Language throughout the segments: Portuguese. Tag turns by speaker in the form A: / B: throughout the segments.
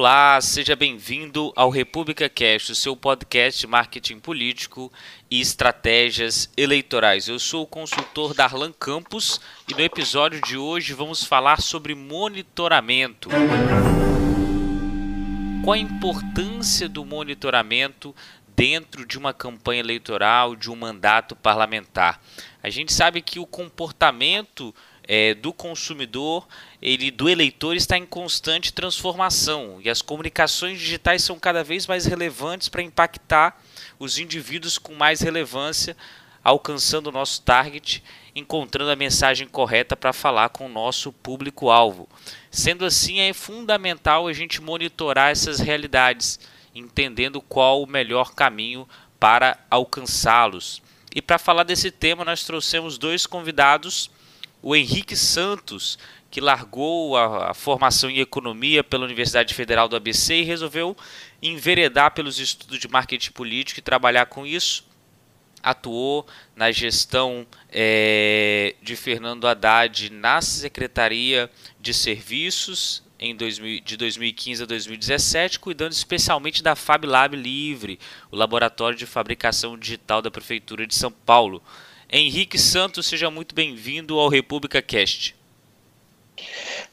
A: Olá, seja bem-vindo ao República Cast, o seu podcast de marketing político e estratégias eleitorais. Eu sou o consultor Darlan Campos e no episódio de hoje vamos falar sobre monitoramento. Qual a importância do monitoramento dentro de uma campanha eleitoral, de um mandato parlamentar? A gente sabe que o comportamento é, do consumidor, ele do eleitor está em constante transformação e as comunicações digitais são cada vez mais relevantes para impactar os indivíduos com mais relevância, alcançando o nosso target, encontrando a mensagem correta para falar com o nosso público-alvo. Sendo assim, é fundamental a gente monitorar essas realidades, entendendo qual o melhor caminho para alcançá-los. E para falar desse tema, nós trouxemos dois convidados o Henrique Santos, que largou a, a, formação em economia pela Universidade Federal do ABC e resolveu enveredar pelos estudos de marketing político e trabalhar com isso. Atuou na gestão é, de Fernando Haddad na Secretaria de Serviços em 2000, de 2015 a 2017, cuidando especialmente da Fab Lab Livre, o laboratório de fabricação digital da Prefeitura de São Paulo. Henrique Santos, seja muito bem-vindo ao República Cast.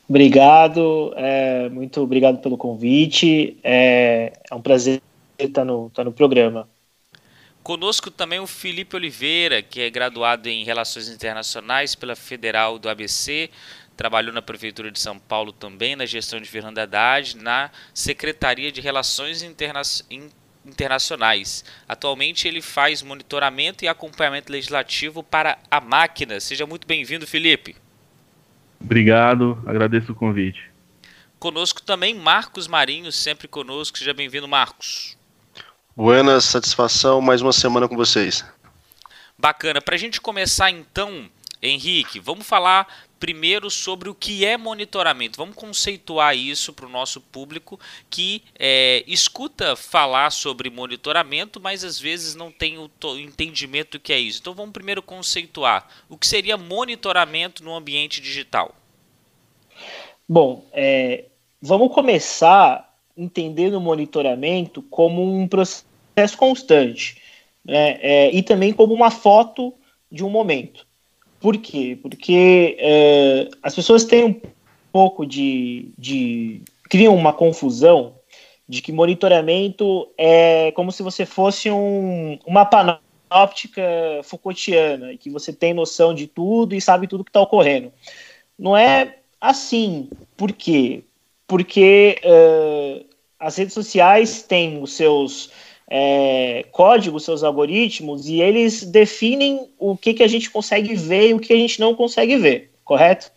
B: Obrigado, é, muito obrigado pelo convite. É, é um prazer estar no, estar no programa.
A: Conosco também o Felipe Oliveira, que é graduado em Relações Internacionais pela Federal do ABC, trabalhou na Prefeitura de São Paulo também, na gestão de Fernando Haddad, na Secretaria de Relações Internacionais internacionais. Atualmente ele faz monitoramento e acompanhamento legislativo para a máquina. Seja muito bem-vindo, Felipe.
C: Obrigado, agradeço o convite.
A: Conosco também Marcos Marinho, sempre conosco. Seja bem-vindo, Marcos.
D: Buenas, satisfação, mais uma semana com vocês.
A: Bacana. Para a gente começar então, Henrique, vamos falar primeiro sobre o que é monitoramento. Vamos conceituar isso para o nosso público que é, escuta falar sobre monitoramento, mas às vezes não tem o entendimento do que é isso. Então vamos primeiro conceituar o que seria monitoramento no ambiente digital.
B: Bom, é, vamos começar entendendo o monitoramento como um processo constante né, é, e também como uma foto de um momento. Por quê? Porque é, as pessoas têm um pouco de, de. criam uma confusão de que monitoramento é como se você fosse um, uma panóptica Foucaultiana, e que você tem noção de tudo e sabe tudo que está ocorrendo. Não é assim. Por quê? Porque uh, as redes sociais têm os seus é, códigos, seus algoritmos, e eles definem o que, que a gente consegue ver e o que a gente não consegue ver, correto?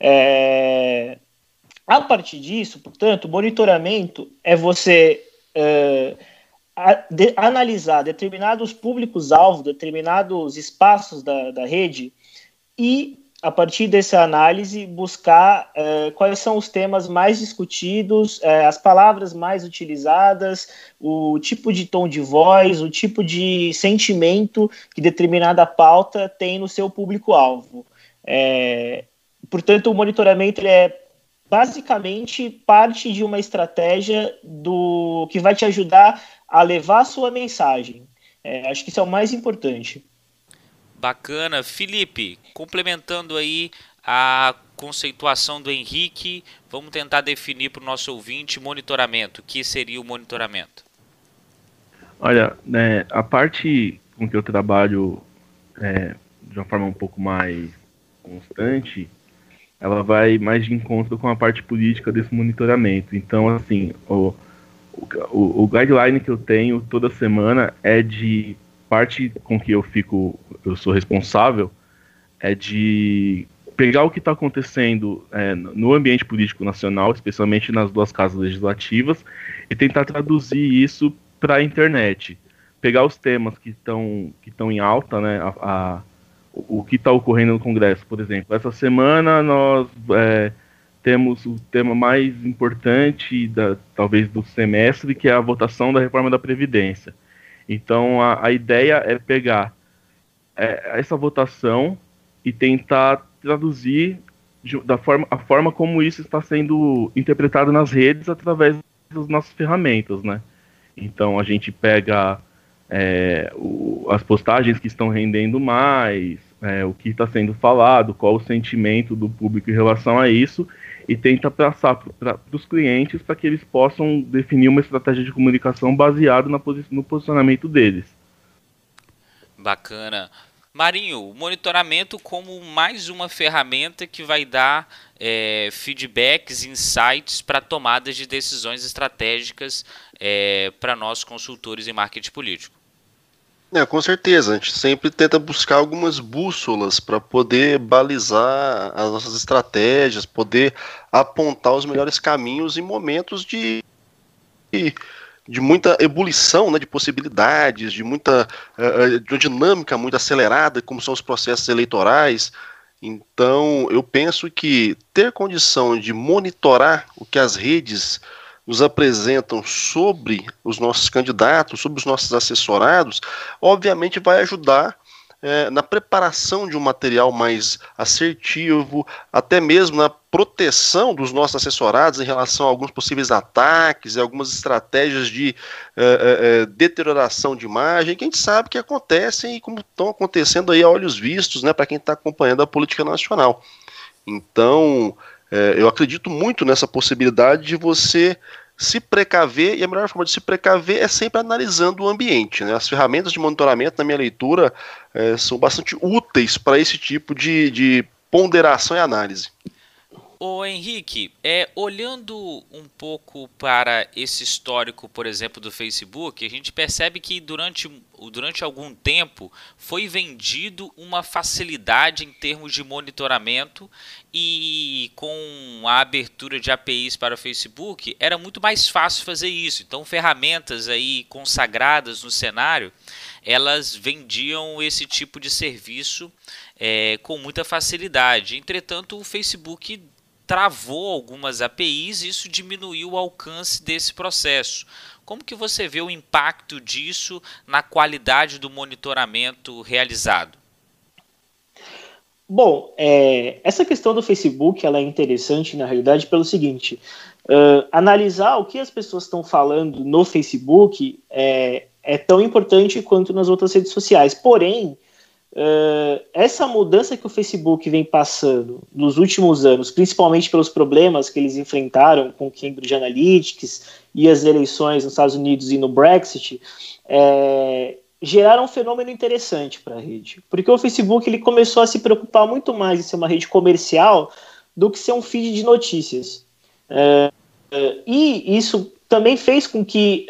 B: É, a partir disso, portanto, monitoramento é você é, a, de, analisar determinados públicos-alvo, determinados espaços da, da rede e a partir dessa análise, buscar uh, quais são os temas mais discutidos, uh, as palavras mais utilizadas, o tipo de tom de voz, o tipo de sentimento que determinada pauta tem no seu público-alvo. É, portanto, o monitoramento é basicamente parte de uma estratégia do que vai te ajudar a levar a sua mensagem. Acho que isso é o mais importante.
A: Bacana. Felipe, complementando aí a conceituação do Henrique, vamos tentar definir para o nosso ouvinte monitoramento. O que seria o monitoramento?
C: Olha, né, a parte com que eu trabalho é, de uma forma um pouco mais constante, ela vai mais de encontro com a parte política desse monitoramento. Então, assim, o, o, o guideline que eu tenho toda semana é de parte com que eu fico, eu sou responsável, é de pegar o que está acontecendo é, no ambiente político nacional, especialmente nas duas casas legislativas, e tentar traduzir isso para a internet. Pegar os temas que estão que estão em alta, né, a, a o, o que está ocorrendo no Congresso, por exemplo. Essa semana nós é, temos o tema mais importante, da, talvez, do semestre, que é a votação da reforma da Previdência. Então a, a ideia é pegar é, essa votação e tentar traduzir de, da forma, a forma como isso está sendo interpretado nas redes através as nossas ferramentas, né? Então a gente pega é, o, as postagens que estão rendendo mais, é, o que está sendo falado, qual o sentimento do público em relação a isso, e tenta passar para os clientes para que eles possam definir uma estratégia de comunicação baseada no posicionamento deles.
A: Bacana. Marinho, monitoramento como mais uma ferramenta que vai dar é, feedbacks, insights para tomadas de decisões estratégicas é, para nós consultores em marketing político.
D: É, com certeza. A gente sempre tenta buscar algumas bússolas para poder balizar as nossas estratégias, poder apontar os melhores caminhos em momentos de, de muita ebulição né, de possibilidades, de muita uh, de uma dinâmica muito acelerada, como são os processos eleitorais. Então, eu penso que ter condição de monitorar o que as redes nos apresentam sobre os nossos candidatos, sobre os nossos assessorados, obviamente vai ajudar é, na preparação de um material mais assertivo, até mesmo na proteção dos nossos assessorados em relação a alguns possíveis ataques e algumas estratégias de é, é, é deterioração de imagem, que a gente sabe que acontecem e como estão acontecendo aí a olhos vistos, né, para quem está acompanhando a política nacional. Então, é, eu acredito muito nessa possibilidade de você se precaver, e a melhor forma de se precaver é sempre analisando o ambiente. Né? As ferramentas de monitoramento, na minha leitura, é, são bastante úteis para esse tipo de, de ponderação e análise.
A: Ô Henrique, é, olhando um pouco para esse histórico, por exemplo, do Facebook, a gente percebe que durante, durante algum tempo foi vendido uma facilidade em termos de monitoramento e com a abertura de APIs para o Facebook era muito mais fácil fazer isso. Então, ferramentas aí consagradas no cenário, elas vendiam esse tipo de serviço é, com muita facilidade. Entretanto, o Facebook travou algumas APIs e isso diminuiu o alcance desse processo. Como que você vê o impacto disso na qualidade do monitoramento realizado?
B: Bom, é, essa questão do Facebook ela é interessante na realidade pelo seguinte: uh, analisar o que as pessoas estão falando no Facebook é, é tão importante quanto nas outras redes sociais. Porém, Uh, essa mudança que o Facebook vem passando nos últimos anos, principalmente pelos problemas que eles enfrentaram com Cambridge Analytics e as eleições nos Estados Unidos e no Brexit, é, geraram um fenômeno interessante para a rede, porque o Facebook ele começou a se preocupar muito mais em ser uma rede comercial do que ser um feed de notícias. É, é, e isso também fez com que,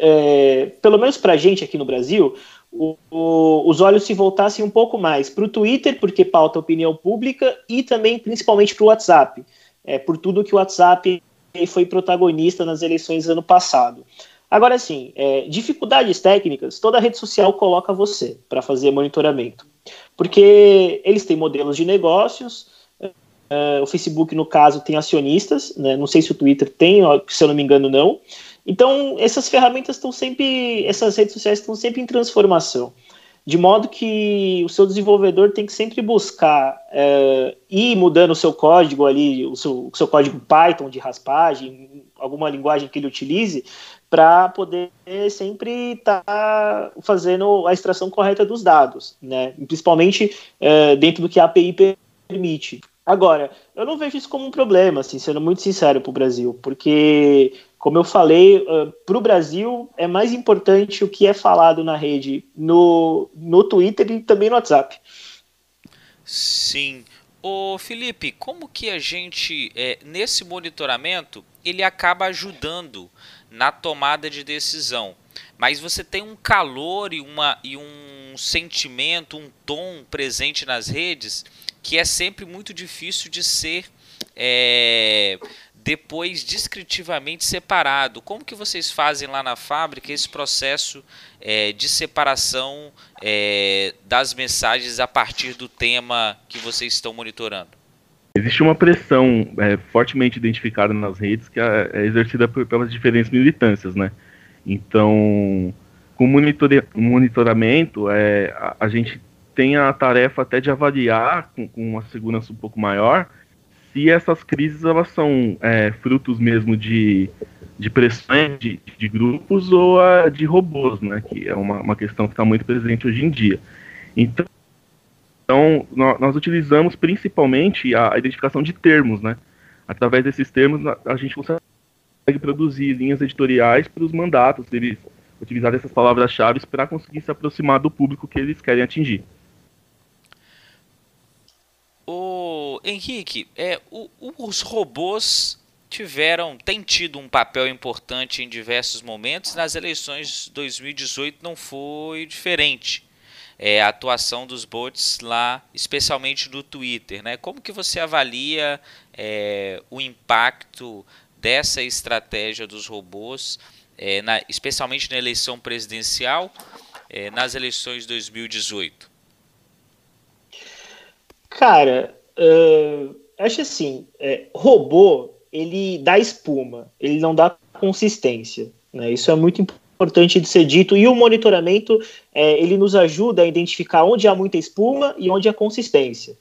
B: pelo menos para a gente aqui no Brasil, o, o, os olhos se voltassem um pouco mais para o Twitter, porque pauta opinião pública, e também principalmente para o WhatsApp, é, por tudo que o WhatsApp foi protagonista nas eleições ano passado. Agora sim, é, dificuldades técnicas, toda rede social coloca você para fazer monitoramento, porque eles têm modelos de negócios, é, o Facebook, no caso, tem acionistas, né, não sei se o Twitter tem, se eu não me engano, não, então, essas ferramentas estão sempre, essas redes sociais estão sempre em transformação, de modo que o seu desenvolvedor tem que sempre buscar é, ir mudando o seu código ali, o seu, o seu código Python de raspagem, alguma linguagem que ele utilize, para poder sempre estar tá fazendo a extração correta dos dados, né? principalmente é, dentro do que a API permite. Agora, eu não vejo isso como um problema, assim, sendo muito sincero para o Brasil, porque como eu falei, uh, para o Brasil é mais importante o que é falado na rede no, no Twitter e também no WhatsApp.
A: Sim. Ô Felipe, como que a gente, é, nesse monitoramento, ele acaba ajudando na tomada de decisão? Mas você tem um calor e, uma, e um sentimento, um tom presente nas redes que é sempre muito difícil de ser é, depois descritivamente separado. Como que vocês fazem lá na fábrica esse processo é, de separação é, das mensagens a partir do tema que vocês estão monitorando?
C: Existe uma pressão é, fortemente identificada nas redes que é, é exercida por, pelas diferentes militâncias, né? Então, com o monitoramento, é, a, a, gente tem a tarefa até de avaliar com, com uma segurança um pouco maior se essas crises elas são é, frutos mesmo de de pressões de, de, grupos ou a de robôs, né? Que é uma, uma questão que está muito presente hoje em dia. Então, então nós, nós utilizamos principalmente a, a, identificação de termos, né? Através desses termos, a gente consegue produzir linhas editoriais para os mandatos, eles utilizar essas palavras-chave para conseguir se aproximar do público que eles querem atingir.
A: O Henrique, é, o, os robôs tiveram, têm tido um papel importante em diversos momentos. Nas eleições de 2018 não foi diferente. É, a atuação dos bots lá, especialmente no Twitter, né? Como que você avalia é, o impacto dessa estratégia dos robôs, é, na, especialmente na eleição presidencial, é, nas eleições de 2018?
B: Cara, uh, acho assim, é, robô ele dá espuma, ele não dá consistência. Né? Isso é muito importante de ser dito. E o monitoramento é, ele nos ajuda a identificar onde há muita espuma e onde há consistência.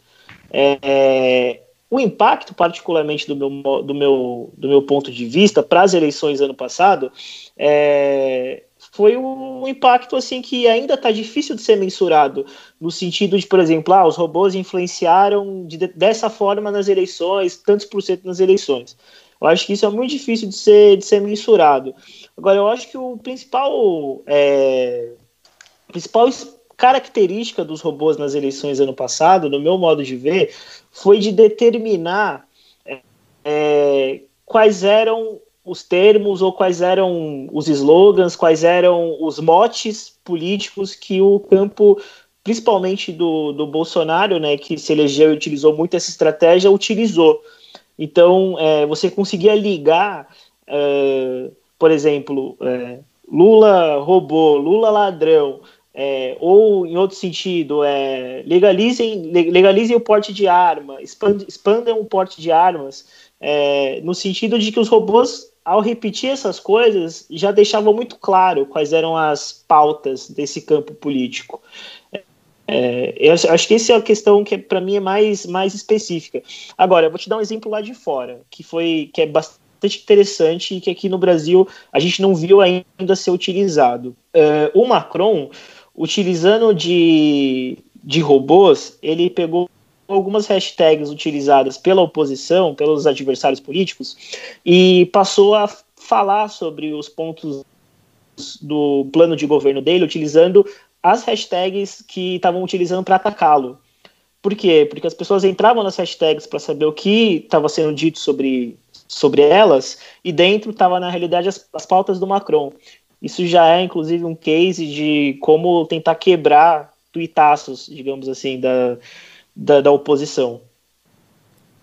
B: É, o impacto, particularmente do meu, do meu, do meu ponto de vista, para as eleições ano passado, é, foi um impacto assim que ainda está difícil de ser mensurado, no sentido de, por exemplo, ah, os robôs influenciaram de, dessa forma nas eleições, tantos por cento nas eleições. Eu acho que isso é muito difícil de ser, de ser mensurado. Agora, eu acho que o principal, é, principal característica dos robôs nas eleições ano passado, no meu modo de ver, foi de determinar é, quais eram os termos ou quais eram os slogans, quais eram os motes políticos que o campo, principalmente do, do Bolsonaro, né, que se elegeu e utilizou muito essa estratégia, utilizou. Então, é, você conseguia ligar, é, por exemplo, é, Lula roubou, Lula ladrão, é, ou em outro sentido, é, legalizem, legalizem o porte de arma, expandam o porte de armas, é, no sentido de que os robôs ao repetir essas coisas, já deixava muito claro quais eram as pautas desse campo político. É, eu acho que essa é a questão que para mim é mais, mais específica. Agora, eu vou te dar um exemplo lá de fora, que foi que é bastante interessante e que aqui no Brasil a gente não viu ainda ser utilizado. É, o Macron, utilizando de, de robôs, ele pegou algumas hashtags utilizadas pela oposição, pelos adversários políticos, e passou a falar sobre os pontos do plano de governo dele, utilizando as hashtags que estavam utilizando para atacá-lo. Por quê? Porque as pessoas entravam nas hashtags para saber o que estava sendo dito sobre, sobre elas, e dentro estava, na realidade, as, as pautas do Macron. Isso já é, inclusive, um case de como tentar quebrar tuitaços, digamos assim, da, da, da oposição.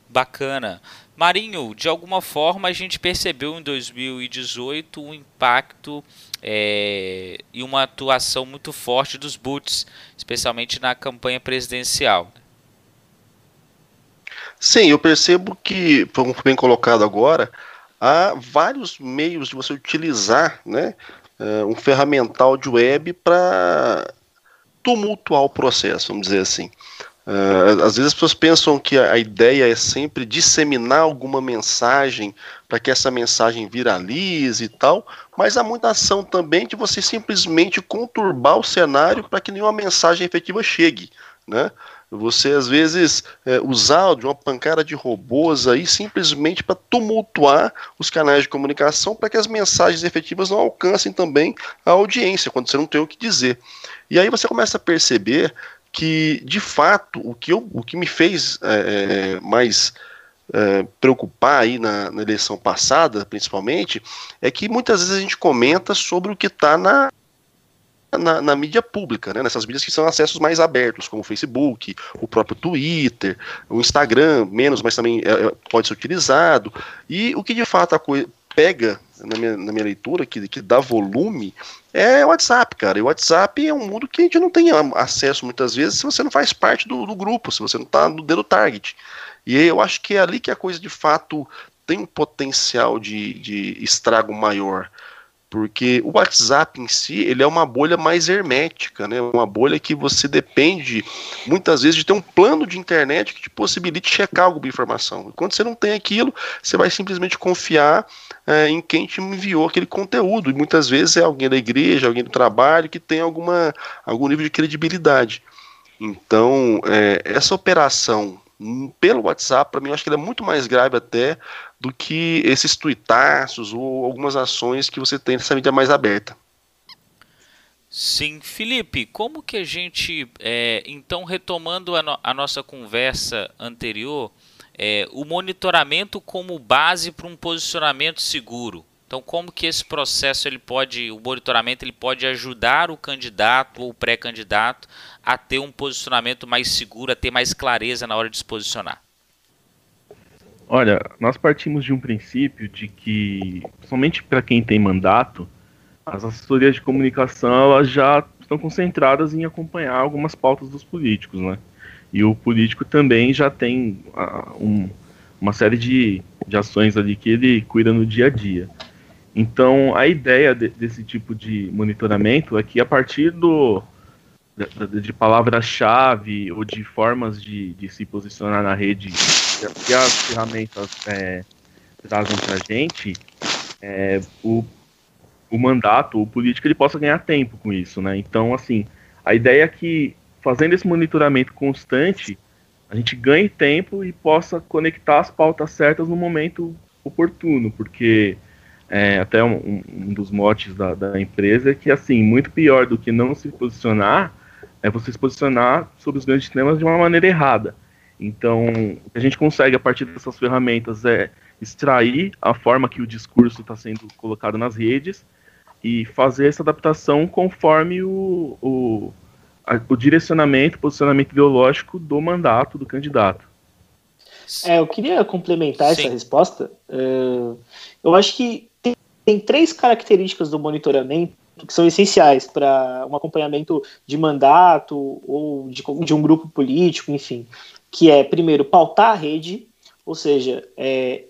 A: Bacana. Marinho, de alguma forma a gente percebeu em 2018 um impacto é, e uma atuação muito forte dos Boots, especialmente na campanha presidencial.
D: Sim, eu percebo que, como bem colocado agora, há vários meios de você utilizar né, é, um ferramental de web para tumultuar o processo, vamos dizer assim. Uh, às vezes as pessoas pensam que a, ideia é sempre disseminar alguma mensagem para que essa mensagem viralize e tal, mas há muita ação também de você simplesmente conturbar o cenário para que nenhuma mensagem efetiva chegue, né? Você às vezes é, usar de uma pancada de robôs aí simplesmente para tumultuar os canais de comunicação para que as mensagens efetivas não alcancem também a audiência quando você não tem o que dizer. E aí você começa a perceber que, de fato, o que, eu, o que me fez é, é, mais é, preocupar aí na, na, eleição passada, principalmente, é que muitas vezes a gente comenta sobre o que está na, na, na, mídia pública, né, nessas mídias que são acessos mais abertos, como o Facebook, o próprio Twitter, o Instagram, menos, mas também é, é pode ser utilizado. E o que de fato a pega na minha, na minha leitura, que, que dá volume, é WhatsApp, cara. E o WhatsApp é um mundo que a gente não tem acesso muitas vezes se você não faz parte do, do grupo, se você não está no dedo target. E eu acho que é ali que a coisa de fato tem um potencial de, de estrago maior. Porque o WhatsApp em si ele é uma bolha mais hermética, né? Uma bolha que você depende muitas vezes de ter um plano de internet que te possibilite checar alguma informação. E quando você não tem aquilo, você vai simplesmente confiar é, em quem te enviou aquele conteúdo. E muitas vezes é alguém da igreja, alguém do trabalho que tem alguma algum nível de credibilidade. Então, é, essa operação pelo WhatsApp, para mim, eu acho que ele é muito mais grave até do que esses tuitaços ou algumas ações que você tem nessa mídia mais aberta.
A: Sim, Felipe, como que a gente, é, então retomando a, no a, nossa conversa anterior, é, o monitoramento como base para um posicionamento seguro. Então, como que esse processo ele pode, o monitoramento ele pode ajudar o candidato ou o pré-candidato a ter um posicionamento mais seguro, a ter mais clareza na hora de se posicionar?
C: Olha, nós partimos de um princípio de que, somente para quem tem mandato, as assessorias de comunicação elas já estão concentradas em acompanhar algumas pautas dos políticos, né? E o político também já tem uh, um, uma série de, de ações ali que ele cuida no dia a dia. Então, a ideia de, desse tipo de monitoramento é que a partir do, de, de palavras-chave ou de formas de, de se posicionar na rede que as ferramentas é, trazem para a gente, é, o, o mandato, o político, ele possa ganhar tempo com isso, né? Então, assim, a ideia é que fazendo esse monitoramento constante, a gente ganhe tempo e possa conectar as pautas certas no momento oportuno, porque é, até um, um, dos motes da, da empresa é que, assim, muito pior do que não se posicionar é você se posicionar sobre os grandes temas de uma maneira errada. Então, o que a gente consegue a partir dessas ferramentas é extrair a forma que o discurso está sendo colocado nas redes e fazer essa adaptação conforme o, o, a, o direcionamento, posicionamento ideológico do mandato do candidato.
B: É, eu queria complementar Sim. essa resposta. Uh, eu acho que tem, tem três características do monitoramento que são essenciais para um acompanhamento de mandato ou de, de, um grupo político, enfim que é, primeiro, pautar a rede, ou seja, é,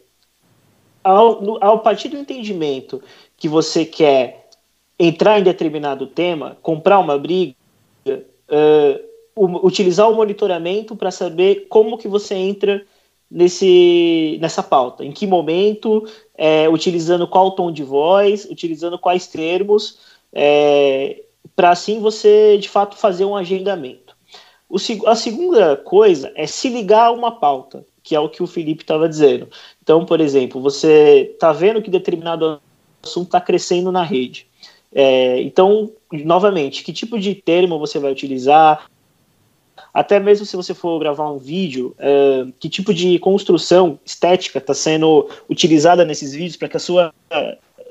B: ao, ao partir do entendimento que você quer entrar em determinado tema, comprar uma briga, uh, utilizar o monitoramento para saber como que você entra nesse, nessa pauta, em que momento, é, utilizando qual tom de voz, utilizando quais termos, é, para assim você de fato fazer um agendamento. O, a segunda coisa é se ligar a uma pauta, que é o que o Felipe estava dizendo. Então, por exemplo, você está vendo que determinado assunto está crescendo na rede. É, então, novamente, que tipo de termo você vai utilizar? Até mesmo se você for gravar um vídeo, é, que tipo de construção estética está sendo utilizada nesses vídeos para que a sua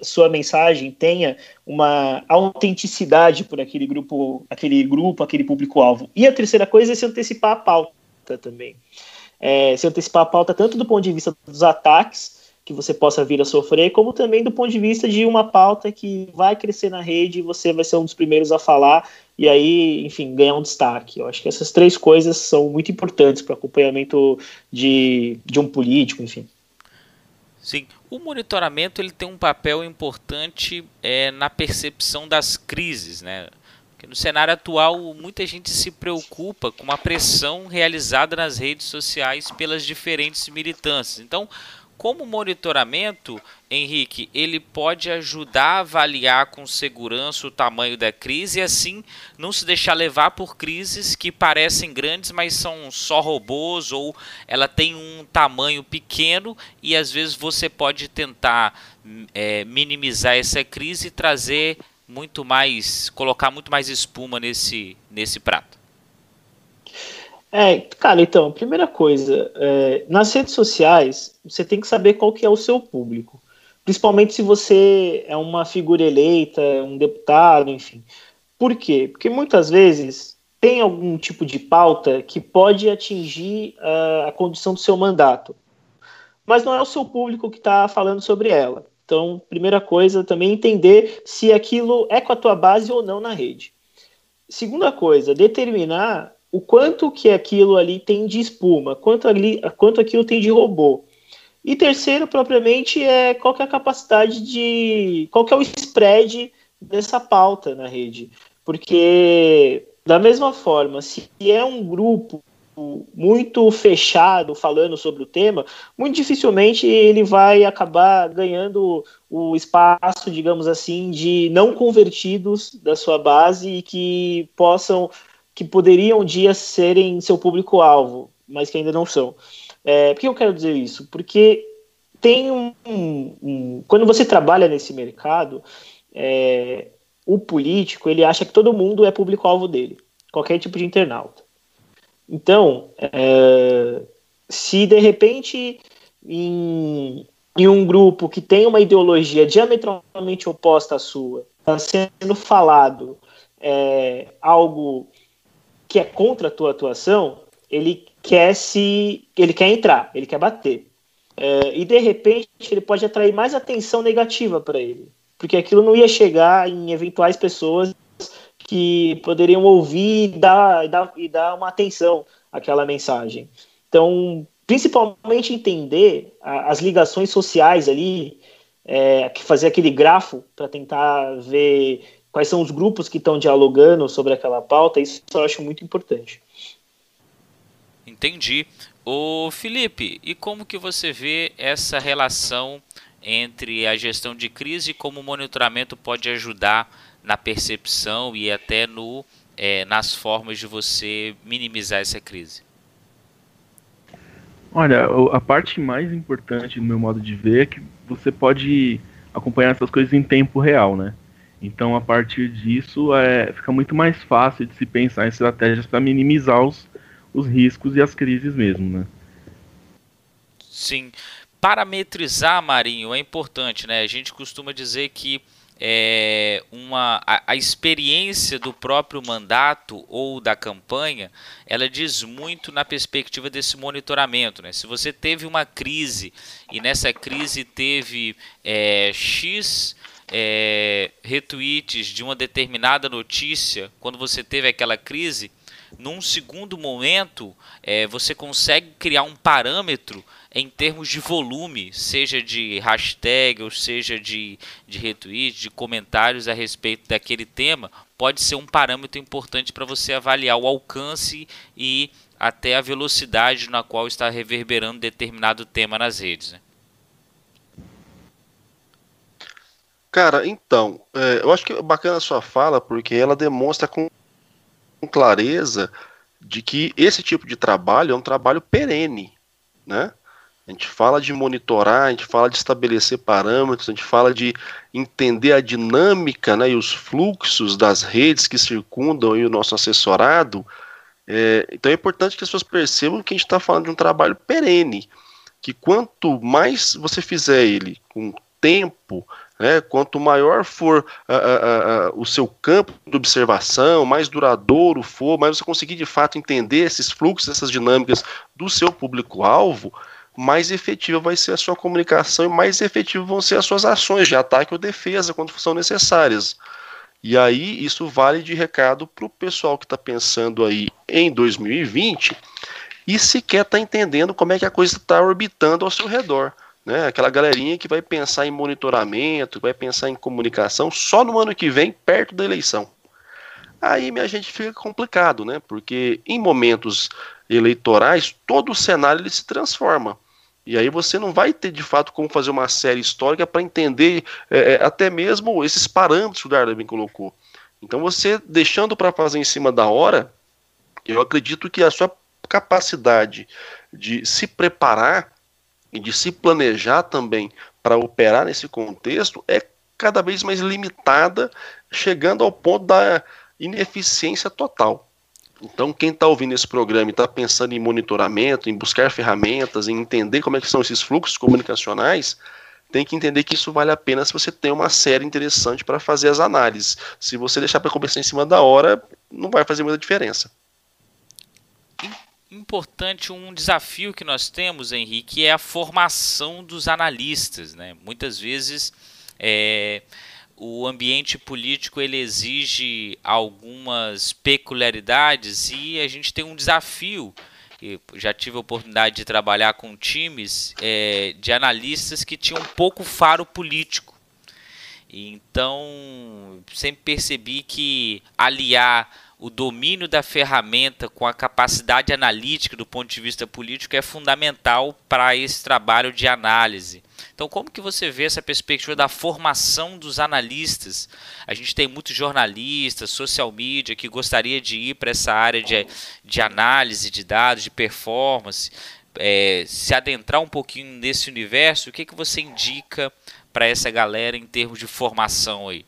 B: sua mensagem tenha uma autenticidade por aquele grupo, aquele grupo, aquele público-alvo. E a terceira coisa é se antecipar a pauta também. É, se antecipar a pauta tanto do ponto de vista dos ataques que você possa vir a sofrer, como também do ponto de vista de uma pauta que vai crescer na rede e você vai ser um dos primeiros a falar e aí, enfim, ganhar um destaque. Eu acho que essas três coisas são muito importantes para o acompanhamento de, de um político, enfim.
A: Sim, o monitoramento ele tem um papel importante é, na percepção das crises, né? Porque no cenário atual, muita gente se preocupa com a pressão realizada nas redes sociais pelas diferentes militâncias. Então, como monitoramento, Henrique, ele pode ajudar a avaliar com segurança o tamanho da crise e assim não se deixar levar por crises que parecem grandes, mas são só robôs ou ela tem um tamanho pequeno e às vezes você pode tentar é, minimizar essa crise e trazer muito mais, colocar muito mais espuma nesse, nesse prato.
B: É, cara, então, primeira coisa, é, nas redes sociais, você tem que saber qual que é o seu público. Principalmente se você é uma figura eleita, um deputado, enfim. Por quê? Porque muitas vezes tem algum tipo de pauta que pode atingir uh, a condição do seu mandato. Mas não é o seu público que está falando sobre ela. Então, primeira coisa, também entender se aquilo é com a tua base ou não na rede. Segunda coisa, determinar o quanto que aquilo ali tem de espuma, quanto, ali, quanto aquilo tem de robô. E terceiro, propriamente, é qual é a capacidade de. qual é o spread dessa pauta na rede. Porque, da mesma forma, se é um grupo muito fechado falando sobre o tema, muito dificilmente ele vai acabar ganhando o espaço, digamos assim, de não convertidos da sua base e que possam, que poderiam um dia serem seu público-alvo, mas que ainda não são. É, por que eu quero dizer isso? Porque tem um, um, quando você trabalha nesse mercado, é, o político ele acha que todo mundo é público-alvo dele, qualquer tipo de internauta. Então, é, se de repente em, em, um grupo que tem uma ideologia diametralmente oposta à sua, está sendo falado é, algo que é contra a tua atuação, ele quer se, ele quer entrar, ele quer bater. É, e de repente ele pode atrair mais atenção negativa para ele, porque aquilo não ia chegar em eventuais pessoas que poderiam ouvir e dar, e dar, e dar uma atenção àquela mensagem. Então, principalmente entender as ligações sociais ali, é, fazer aquele grafo para tentar ver quais são os grupos que estão dialogando sobre aquela pauta, isso eu acho muito importante.
A: Entendi. O Felipe, e como que você vê essa relação entre a gestão de crise e como o monitoramento pode ajudar na percepção e até no, é, nas formas de você minimizar essa crise?
C: Olha, a parte mais importante do meu modo de ver é que você pode acompanhar essas coisas em tempo real, né? Então, a partir disso, é, fica muito mais fácil de se pensar em estratégias para minimizar os, os riscos e as crises mesmo, né?
A: Sim. Parametrizar, Marinho, é importante, né? A gente costuma dizer que é, uma, a, a, experiência do próprio mandato ou da campanha, ela diz muito na perspectiva desse monitoramento. Né? Se você teve uma crise e nessa crise teve é, X é, retweets de uma determinada notícia, quando você teve aquela crise, num segundo momento é, você consegue criar um parâmetro em termos de volume, seja de hashtag ou seja de, de retweet, de comentários a respeito daquele tema, pode ser um parâmetro importante para você avaliar o alcance e até a velocidade na qual está reverberando determinado tema nas redes. Né?
D: Cara, então, é, eu acho que é bacana a sua fala, porque ela demonstra com clareza de que esse tipo de trabalho é um trabalho perene, né? A gente fala de monitorar, a gente fala de estabelecer parâmetros, a gente fala de entender a dinâmica né, e os fluxos das redes que circundam o nosso assessorado. É, então é importante que as pessoas percebam que a gente está falando de um trabalho perene, que quanto mais você fizer ele com tempo, né, quanto maior for o seu campo de observação, mais duradouro for, mais você conseguir de fato entender esses fluxos, essas dinâmicas do seu público-alvo, mais efetiva vai ser a sua comunicação e mais efetivas vão ser as suas ações de ataque ou defesa quando são necessárias. E aí isso vale de recado para o pessoal que está pensando aí em 2020 e sequer está entendendo como é que a coisa está orbitando ao seu redor. Né? Aquela galerinha que vai pensar em monitoramento, vai pensar em comunicação só no ano que vem, perto da eleição. Aí minha gente fica complicado, né? Porque em momentos eleitorais, todo o cenário ele se transforma. E aí você não vai ter de fato como fazer uma série histórica para entender é, é, até mesmo esses parâmetros que o Darwin colocou. Então você deixando para fazer em cima da hora, eu acredito que a sua capacidade de se preparar e de se planejar também para operar nesse contexto é cada vez mais limitada, chegando ao ponto da ineficiência total. Então, quem está ouvindo esse programa e está pensando em monitoramento, em buscar ferramentas, em entender como é que são esses fluxos comunicacionais, tem que entender que isso vale a pena se você tem uma série interessante para fazer as análises. Se você deixar para começar em cima da hora, não vai fazer muita diferença.
A: Importante um desafio que nós temos, Henrique, é a formação dos analistas. Né? Muitas vezes é, o ambiente político ele exige algumas peculiaridades e a gente tem um desafio já tive a oportunidade de trabalhar com times é, de analistas que tinham um pouco faro político. Então, sempre percebi que aliar o domínio da ferramenta com a capacidade analítica do ponto de vista político é fundamental para esse trabalho de análise. Então, como que você vê essa perspectiva da formação dos analistas? A gente tem muitos jornalistas, social media que gostaria de ir para essa área de, de análise de dados, de performance, é, se adentrar um pouquinho nesse universo. O que, que você indica para essa galera em termos de formação aí?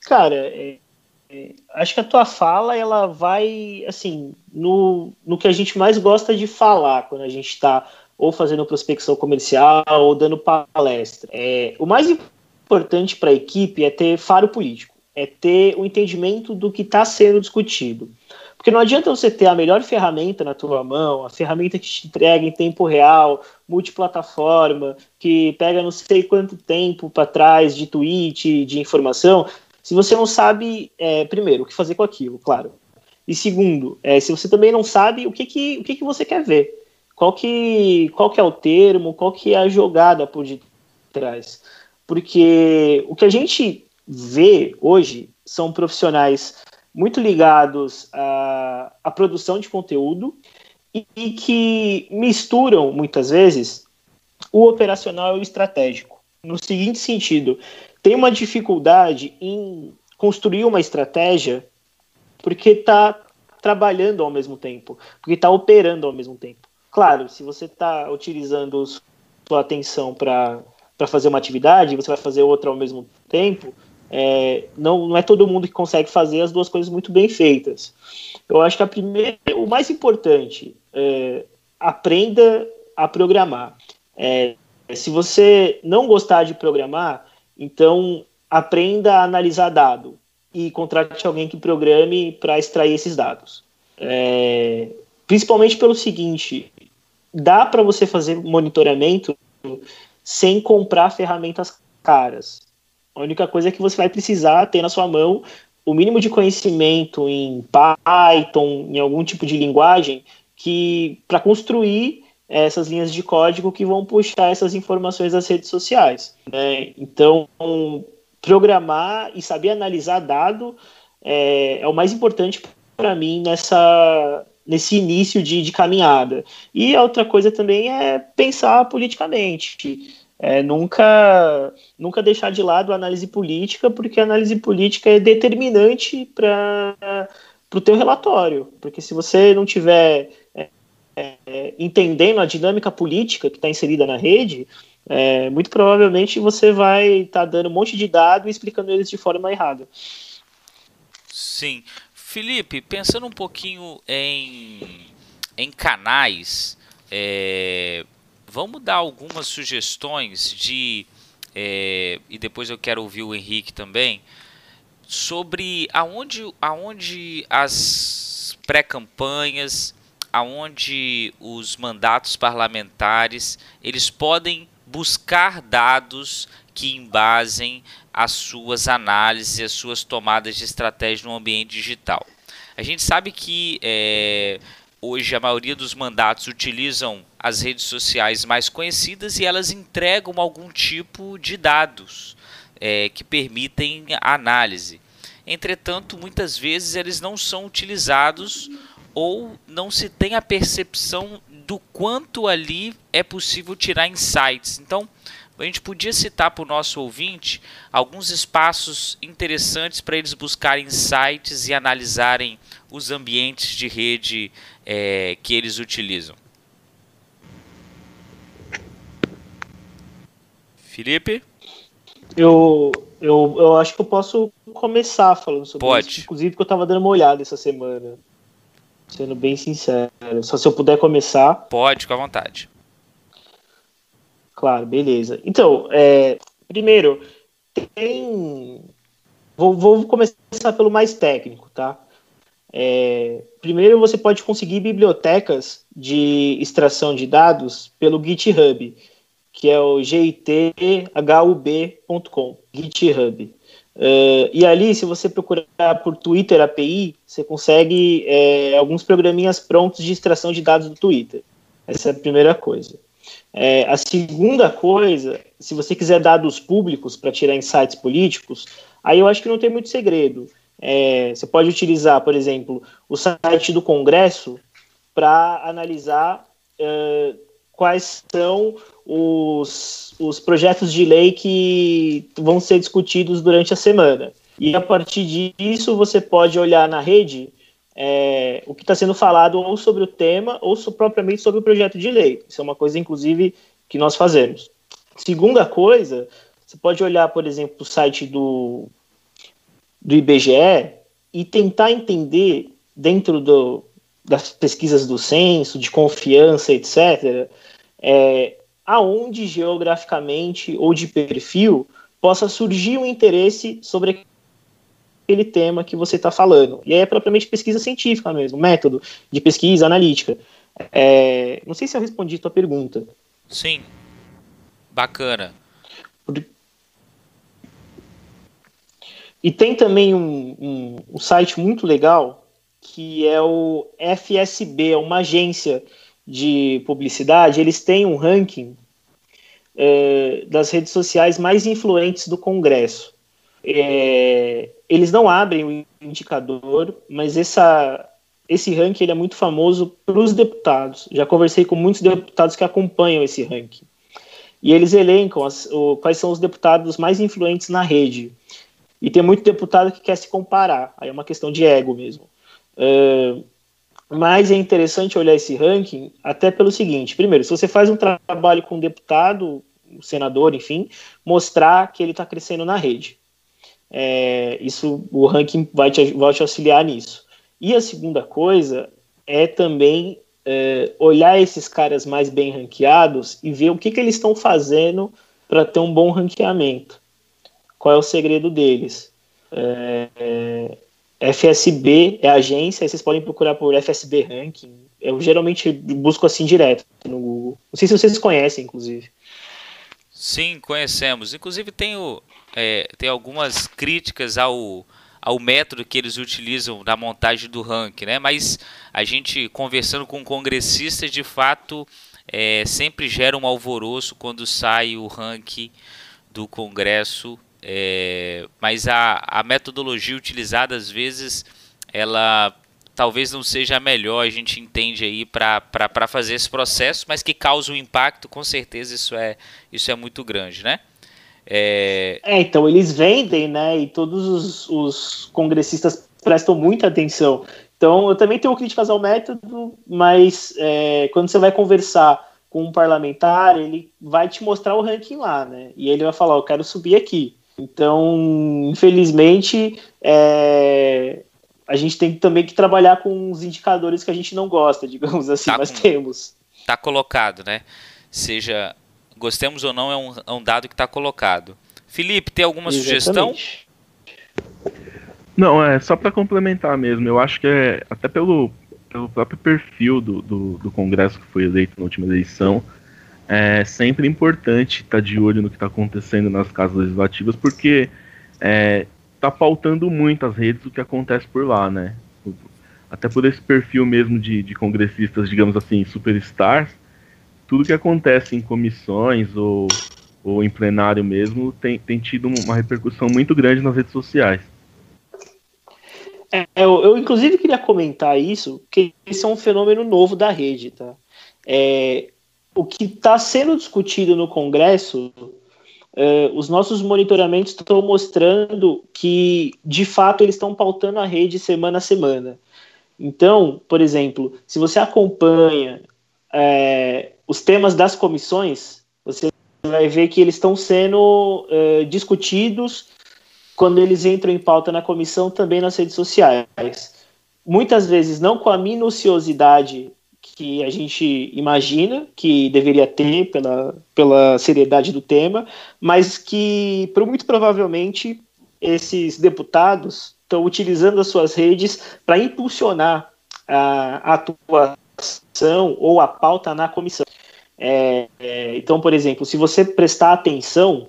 B: Cara, é, acho que a tua fala ela vai assim no, no que a gente mais gosta de falar quando a gente está ou fazendo prospecção comercial ou dando palestra. É, o mais importante para a equipe é ter faro político, é ter o um entendimento do que está sendo discutido. Porque não adianta você ter a melhor ferramenta na tua mão, a ferramenta que te entrega em tempo real, multiplataforma, que pega não sei quanto tempo para trás de tweet, de informação, se você não sabe, é, primeiro, o que fazer com aquilo, claro. E segundo, é, se você também não sabe o que, que, o que, que você quer ver. Qual que, qual que é o termo, qual que é a jogada por detrás. Porque o que a gente vê hoje são profissionais muito ligados à, à produção de conteúdo e, e que misturam, muitas vezes, o operacional e o estratégico. No seguinte sentido, tem uma dificuldade em construir uma estratégia porque está trabalhando ao mesmo tempo, porque está operando ao mesmo tempo. Claro, se você está utilizando sua atenção para fazer uma atividade, você vai fazer outra ao mesmo tempo, é, não, não é todo mundo que consegue fazer as duas coisas muito bem feitas. Eu acho que a primeira, o mais importante, é, aprenda a programar. É, se você não gostar de programar, então, aprenda a analisar dado e contrate alguém que programe para extrair esses dados. É, principalmente pelo seguinte: dá para você fazer monitoramento sem comprar ferramentas caras. A única coisa é que você vai precisar ter na sua mão o mínimo de conhecimento em Python, em algum tipo de linguagem, que para construir essas linhas de código que vão puxar essas informações das redes sociais. Né? Então, programar e saber analisar dado é, é o mais importante para mim nessa, nesse início de, de, caminhada. E a outra coisa também é pensar politicamente. É, nunca, nunca deixar de lado a análise política, porque a análise política é determinante para o teu relatório. Porque se você não tiver é, entendendo a dinâmica política que está inserida na rede, é, muito provavelmente você vai estar tá dando um monte de dados e explicando eles de forma errada.
A: Sim. Felipe, pensando um pouquinho em, em canais, é, vamos dar algumas sugestões de. É, e depois eu quero ouvir o Henrique também sobre aonde, aonde as pré-campanhas aonde os mandatos parlamentares eles podem buscar dados que embasem as suas análises, as suas tomadas de estratégia no ambiente digital. A gente sabe que é, hoje a maioria dos mandatos utilizam as redes sociais mais conhecidas e elas entregam algum tipo de dados é, que permitem a análise. Entretanto, muitas vezes eles não são utilizados ou não se tem a percepção do quanto ali é possível tirar insights. Então, a gente podia citar para o nosso ouvinte alguns espaços interessantes para eles buscarem insights e analisarem os ambientes de rede é, que eles utilizam. Felipe?
B: Eu, eu, eu acho que eu posso começar falando sobre
A: Pode.
B: isso. Inclusive, porque eu estava dando uma olhada essa semana. Sendo bem sincero. Só se eu puder começar.
A: Pode, com a vontade.
B: Claro, beleza. Então, é, primeiro, tem. Vou, vou, começar pelo mais técnico, tá? É, primeiro, você pode conseguir bibliotecas de extração de dados pelo GitHub, que é o github.com, GitHub. Uh, e ali, se você procurar por Twitter API, você consegue é, alguns programinhas prontos de extração de dados do Twitter. Essa é a primeira coisa. É, a segunda coisa, se você quiser dados públicos para tirar insights políticos, aí eu acho que não tem muito segredo. É, você pode utilizar, por exemplo, o site do Congresso para analisar uh, quais são os, os projetos de lei que vão ser discutidos durante a semana. E a partir disso, você pode olhar na rede é, o que está sendo falado ou sobre o tema ou so, propriamente sobre o projeto de lei. Isso é uma coisa, inclusive, que nós fazemos. Segunda coisa, você pode olhar, por exemplo, o site do, do IBGE e tentar entender, dentro do, das pesquisas do censo, de confiança, etc., é, aonde geograficamente ou de perfil possa surgir um interesse sobre aquele tema que você está falando. E aí é propriamente pesquisa científica mesmo, método de pesquisa analítica. É, não sei se eu respondi a tua pergunta.
A: Sim. Bacana.
B: E tem também um, um, um site muito legal que é o FSB, é uma agência de publicidade, eles têm um ranking é, das redes sociais mais influentes do Congresso. É, eles não abrem o indicador, mas essa, esse ranking ele é muito famoso para os deputados. Já conversei com muitos deputados que acompanham esse ranking. E eles elencam as, o, quais são os deputados mais influentes na rede. E tem muito deputado que quer se comparar. Aí é uma questão de ego mesmo. Uh, mas é interessante olhar esse ranking até pelo seguinte: primeiro, se você faz um trabalho com um deputado, um senador, enfim, mostrar que ele está crescendo na rede. É, isso, o ranking vai te, vai te auxiliar nisso. E a segunda coisa é também é, olhar esses caras mais bem ranqueados e ver o que, que eles estão fazendo para ter um bom ranqueamento. Qual é o segredo deles? É, é FSB é agência, vocês podem procurar por FSB Ranking. Eu geralmente busco assim direto no Google. Não sei se vocês conhecem, inclusive.
A: Sim, conhecemos. Inclusive tenho, é, tem algumas críticas ao, ao método que eles utilizam na montagem do ranking, né? Mas a gente conversando com congressistas, de fato, é, sempre gera um alvoroço quando sai o ranking do Congresso é, mas a, a metodologia utilizada às vezes ela talvez não seja a melhor, a gente entende aí para fazer esse processo, mas que causa um impacto, com certeza isso é, isso é muito grande, né?
B: É... é então eles vendem, né? E todos os, os congressistas prestam muita atenção. Então eu também tenho críticas ao método, mas é, quando você vai conversar com um parlamentar, ele vai te mostrar o ranking lá, né? E ele vai falar, eu quero subir aqui. Então, infelizmente, é, a gente tem também que trabalhar com os indicadores que a gente não gosta, digamos assim, tá mas com, temos.
A: Está colocado, né? Seja gostemos ou não, é um, é um dado que está colocado. Felipe, tem alguma Exatamente. sugestão?
C: Não, é só para complementar mesmo. Eu acho que é até pelo, pelo próprio perfil do, do, do Congresso que foi eleito na última eleição é sempre importante estar tá de olho no que está acontecendo nas casas legislativas, porque é, tá pautando muito as redes o que acontece por lá, né? Até por esse perfil mesmo de, de congressistas, digamos assim, superstars, tudo que acontece em comissões ou, ou em plenário mesmo tem, tem tido uma repercussão muito grande nas redes sociais.
B: É, eu, eu, inclusive queria comentar isso, que esse é um fenômeno novo da rede, tá? É, o que está sendo discutido no Congresso, eh, os nossos monitoramentos estão mostrando que, de fato, eles estão pautando a rede semana a semana. Então, por exemplo, se você acompanha eh, os temas das comissões, você vai ver que eles estão sendo eh, discutidos quando eles entram em pauta na comissão, também nas redes sociais. Muitas vezes não com a minuciosidade que a gente imagina que deveria ter pela, pela seriedade do tema, mas que muito provavelmente esses deputados estão utilizando as suas redes para impulsionar a, atuação ou a pauta na comissão. É, é, então, por exemplo, se você prestar atenção,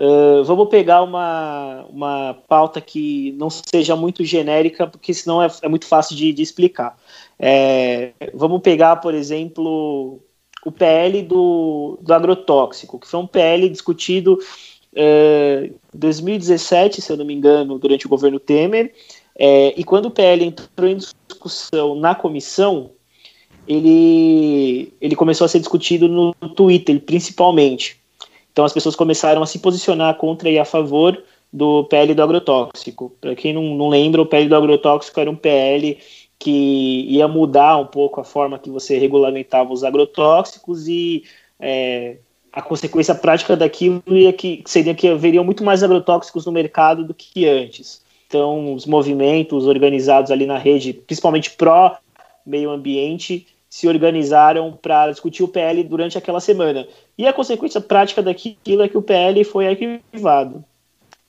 B: Uh, vamos pegar uma, uma pauta que não seja muito genérica, porque senão é, é muito fácil de, de explicar. É, vamos pegar, por exemplo, o PL do, do agrotóxico, que foi um PL discutido em uh, 2017, se eu não me engano, durante o governo Temer, é, e quando o PL entrou em discussão na comissão, ele, ele começou a ser discutido no Twitter, principalmente. Então as pessoas começaram a se posicionar contra e a favor do PL do agrotóxico. Para quem não, não lembra, o PL do agrotóxico era um PL que ia mudar um pouco a forma que você regulamentava os agrotóxicos e é, a consequência prática daquilo ia que, seria que haveriam muito mais agrotóxicos no mercado do que antes. Então, os movimentos organizados ali na rede, principalmente pró meio ambiente, se organizaram para discutir o PL durante aquela semana. E a consequência prática daquilo é que o PL foi arquivado.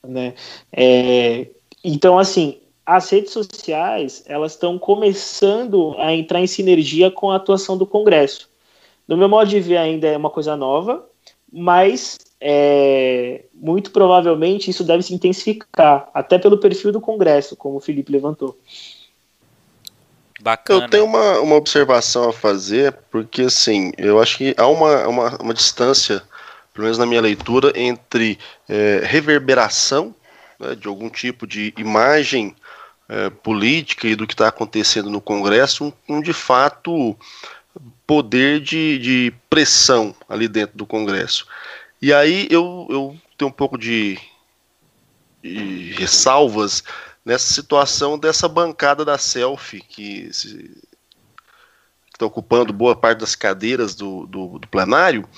B: Né? É, então, assim, as redes sociais elas estão começando a entrar em sinergia com a atuação do Congresso. No meu modo de ver, ainda é uma coisa nova, mas é, muito provavelmente isso deve se intensificar, até pelo perfil do Congresso, como o Felipe levantou.
D: Bacana. Eu tenho uma, uma observação a fazer, porque assim, eu acho que há uma, uma, uma distância, pelo menos na minha leitura, entre é, reverberação né, de algum tipo de imagem é, política e do que está acontecendo no Congresso, um, um de fato poder de, de pressão ali dentro do Congresso. E aí eu, eu tenho um pouco de, de ressalvas nessa situação dessa bancada da selfie que está ocupando boa parte das cadeiras do, do, do, plenário,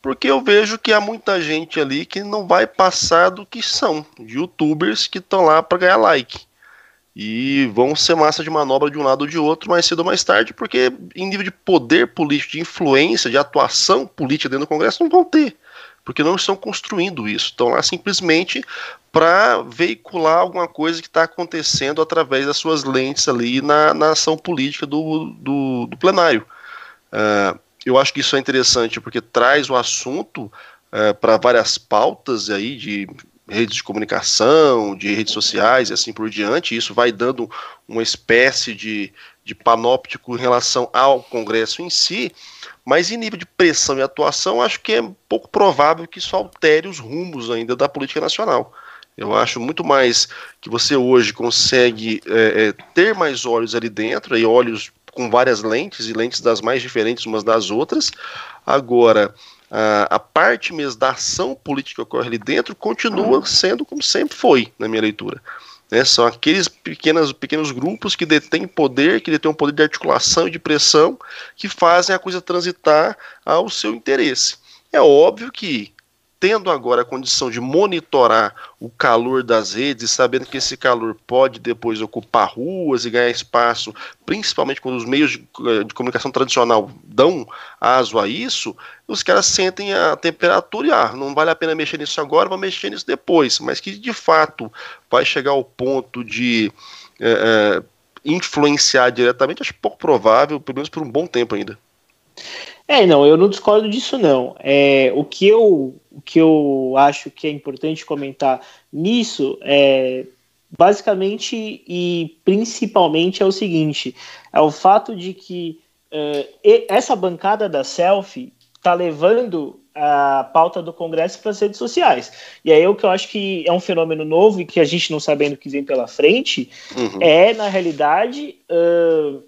D: porque eu vejo que há muita gente ali que não vai passar do que são, youtubers que estão lá para ganhar like. E vão ser massa de manobra de um lado ou de outro mais cedo ou mais tarde, porque em nível de poder político, de influência, de atuação política dentro do Congresso, não vão ter porque não estão construindo isso. Estão lá simplesmente para veicular alguma coisa que está acontecendo através das suas lentes ali na, na ação política do, do, do plenário. Uh, eu acho que isso é interessante porque traz o assunto uh, para várias pautas aí de redes de comunicação, de redes sociais e assim por diante. Isso vai dando uma espécie de, de panóptico em relação ao Congresso em si. Mas em nível de pressão e atuação, acho que é pouco provável que isso altere os rumos ainda da política nacional. Eu acho muito mais que você hoje consegue é, é, ter mais olhos ali dentro, e olhos com várias lentes, e lentes das mais diferentes umas das outras. Agora, a, a parte mesmo da ação política que ocorre ali dentro continua sendo como sempre foi, na minha leitura. Né, são aqueles pequenos, pequenos grupos que detêm poder, que detêm um poder de articulação e de pressão, que fazem a coisa transitar ao seu interesse. É óbvio que tendo agora a condição de monitorar o calor das redes, sabendo que esse calor pode depois ocupar ruas e ganhar espaço, principalmente quando os meios de, eh, de comunicação tradicional dão aso a isso, os caras sentem a temperatura e ah, não vale a pena mexer nisso agora, vou mexer nisso depois, mas que de fato vai chegar ao ponto de é, é, influenciar diretamente, acho pouco provável, pelo menos por um bom tempo ainda.
B: É, não, eu não discordo disso, não. É, o, que eu, o que eu acho que é importante comentar nisso é basicamente e principalmente é o seguinte: é o fato de que uh, essa bancada da selfie está levando a pauta do Congresso para as redes sociais. E aí o que eu acho que é um fenômeno novo e que a gente não sabendo o que vem pela frente uhum. é, na realidade, uh,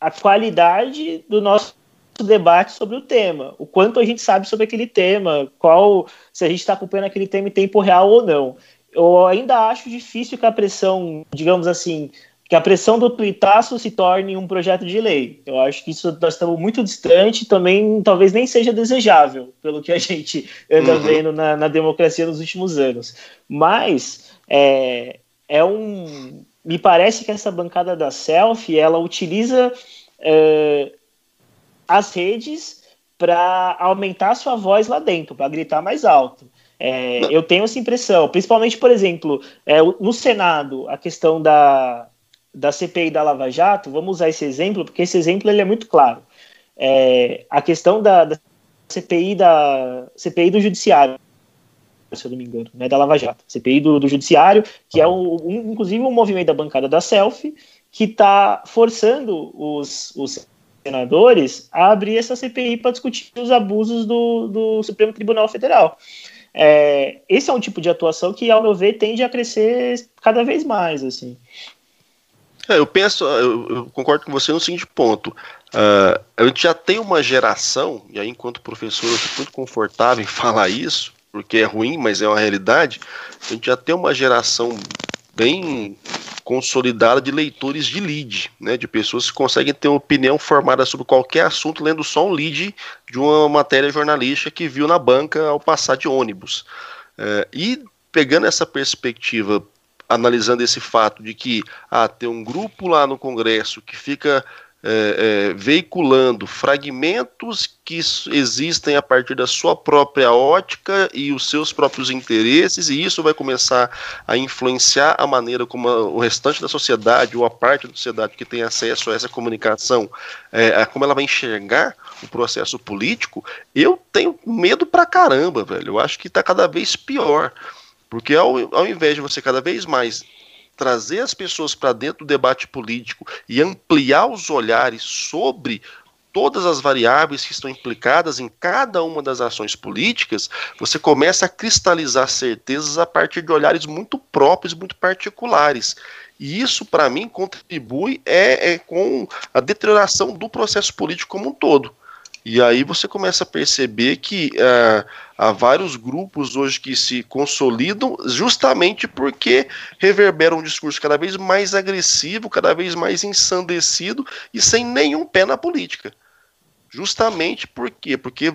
B: a qualidade do nosso debate sobre o tema, o quanto a gente sabe sobre aquele tema, qual se a gente está acompanhando aquele tema em tempo real ou não. Eu ainda acho difícil que a pressão, digamos assim, que a pressão do tuitaço se torne um projeto de lei. Eu acho que isso nós estamos muito distante, também talvez nem seja desejável, pelo que a gente anda uhum. vendo na, na, democracia nos últimos anos. Mas é, é um, me parece que essa bancada da selfie ela utiliza é, as redes para aumentar sua voz lá dentro, para gritar mais alto. É, eu tenho essa impressão, principalmente, por exemplo, é, no Senado, a questão da, da CPI da Lava Jato, vamos usar esse exemplo, porque esse exemplo ele é muito claro. É, a questão da, da, CPI, da CPI do Judiciário, se eu não me engano, né, da Lava Jato, CPI do, do Judiciário, que é o, um, inclusive um movimento da bancada da Selfie, que está forçando os, os senadores abrir essa CPI para discutir os abusos do, do Supremo Tribunal Federal. É, esse é um tipo de atuação que, ao meu ver, tende a crescer cada vez mais, assim.
D: É, eu penso, eu, eu, concordo com você no seguinte ponto. Uh, a gente já tem uma geração, e aí, enquanto professor, eu fico muito confortável em falar isso, porque é ruim, mas é uma realidade. A gente já tem uma geração bem consolidada de leitores de lead, né, de pessoas que conseguem ter uma opinião formada sobre qualquer assunto lendo só um lead de uma matéria jornalística que viu na banca ao passar de ônibus. É, e pegando essa perspectiva, analisando esse fato de que ah, tem um grupo lá no Congresso que fica é, é, veiculando fragmentos que existem a partir da sua própria ótica e os seus próprios interesses, e isso vai começar a influenciar a maneira como a, o restante da sociedade, ou a parte da sociedade que tem acesso a essa comunicação, é, a como ela vai enxergar o processo político, eu tenho medo pra caramba, velho. Eu acho que está cada vez pior. Porque ao, ao invés de você cada vez mais trazer as pessoas para dentro do debate político e ampliar os olhares sobre todas as variáveis que estão implicadas em cada uma das ações políticas, você começa a cristalizar certezas a partir de olhares muito próprios, muito particulares. E isso, para mim, contribui é, é, com a deterioração do processo político como um todo. E aí você começa a perceber que uh, há vários grupos hoje que se consolidam justamente porque reverberam um discurso cada vez mais agressivo, cada vez mais ensandecido e sem nenhum pé na política. Justamente por quê? Porque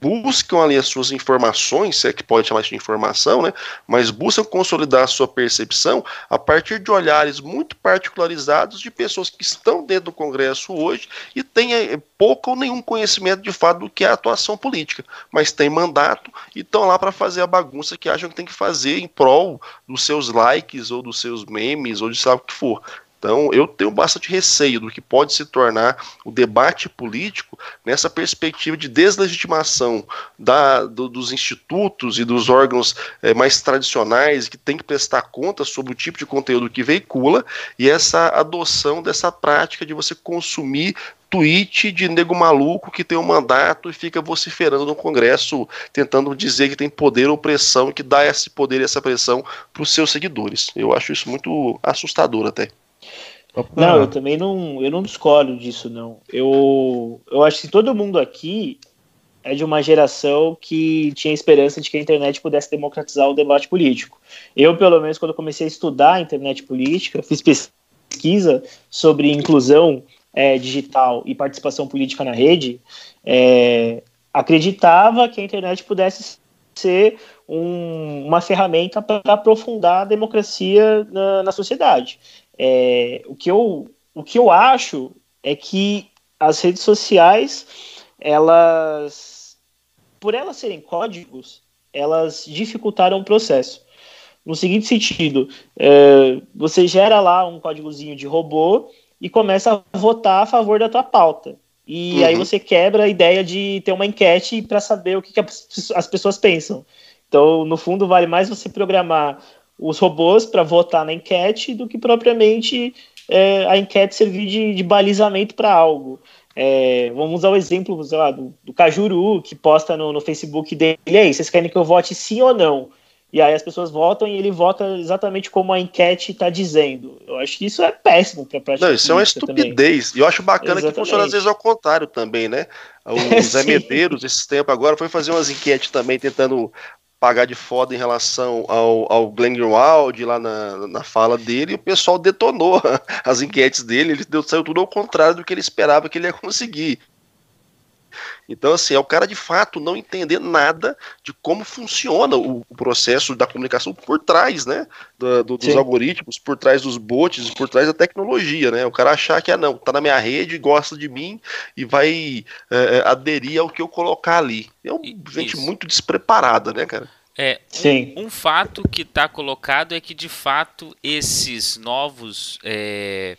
D: buscam ali as suas informações, se é que pode chamar isso de informação, né? mas buscam consolidar a sua percepção a partir de olhares muito particularizados de pessoas que estão dentro do Congresso hoje e têm eh, pouco ou nenhum conhecimento de fato do que é a atuação política, mas têm mandato e estão lá para fazer a bagunça que acham que tem que fazer em prol dos seus likes ou dos seus memes ou de sabe o que for. Então, eu tenho bastante receio do que pode se tornar o debate político nessa perspectiva de deslegitimação da, do, dos institutos e dos órgãos é, mais tradicionais que tem que prestar conta sobre o tipo de conteúdo que veicula e essa adoção dessa prática de você consumir tweet de nego maluco que tem um mandato e fica vociferando no Congresso, tentando dizer que tem poder ou pressão, que dá esse poder e essa pressão para os seus seguidores. Eu acho isso muito assustador até.
B: Não, eu também não, eu não discordo disso, não. Eu, eu acho que todo mundo aqui é de uma geração que tinha esperança de que a internet pudesse democratizar o debate político. Eu, pelo menos, quando comecei a estudar a internet política, fiz pesquisa sobre inclusão é, digital e participação política na rede, é, acreditava que a internet pudesse ser um, uma ferramenta para aprofundar a democracia na, na sociedade. É, o, que eu, o que eu acho é que as redes sociais, elas, por elas serem códigos, elas dificultaram o processo. No seguinte sentido, é, você gera lá um códigozinho de robô e começa a votar a favor da tua pauta. E uhum. aí você quebra a ideia de ter uma enquete para saber o que, que as pessoas pensam. Então, no fundo, vale mais você programar os robôs para votar na enquete do que propriamente é, a enquete servir de, de balizamento para algo. É, vamos usar o exemplo lá, do, do Cajuru, que posta no, no Facebook dele, aí, vocês querem que eu vote sim ou não? E aí as pessoas votam e ele vota exatamente como a enquete está dizendo. Eu acho que isso é péssimo para prática.
D: Não, isso é uma estupidez. Também. E eu acho bacana exatamente. que funciona às vezes ao contrário também, né? O Zé Medeiros, esse tempo agora, foi fazer umas enquetes também, tentando pagar de foda em relação ao, ao Glenn Greenwald lá na, na fala dele, e o pessoal detonou as enquetes dele, ele deu, saiu tudo ao contrário do que ele esperava que ele ia conseguir. Então, assim, é o cara de fato não entender nada de como funciona o, o processo da comunicação por trás, né? Do, do, dos algoritmos, por trás dos bots, por trás da tecnologia, né? O cara achar que, ah, não, tá na minha rede, gosta de mim e vai é, é aderir ao que eu colocar ali. É um, gente muito despreparada, né, cara?
A: É, Sim. Um, um fato que está colocado é que de fato esses novos, é,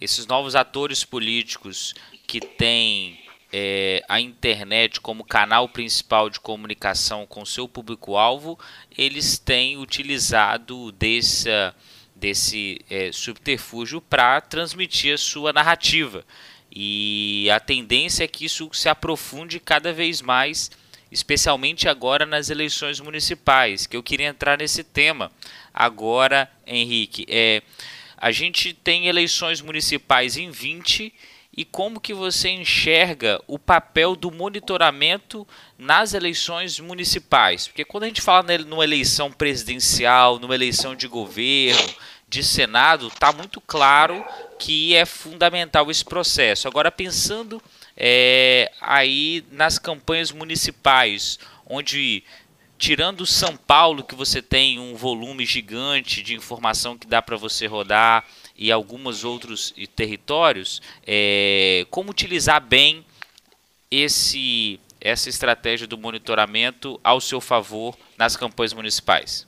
A: esses novos atores políticos que têm é, a internet como canal principal de comunicação com seu público-alvo, eles têm utilizado desse, desse é, subterfúgio para transmitir a sua narrativa. E a tendência é que isso se aprofunde cada vez mais, especialmente agora nas eleições municipais, que eu queria entrar nesse tema. Agora, Henrique, é, a gente tem eleições municipais em 20 e como que você enxerga o papel do monitoramento nas eleições municipais? Porque quando a gente fala numa eleição presidencial, numa eleição de governo, de Senado, está muito claro que é fundamental esse processo. Agora, pensando é, aí nas campanhas municipais, onde, tirando São Paulo, que você tem um volume gigante de informação que dá para você rodar, e alguns outros territórios, é, como utilizar bem esse, essa estratégia do monitoramento ao seu favor nas campanhas municipais?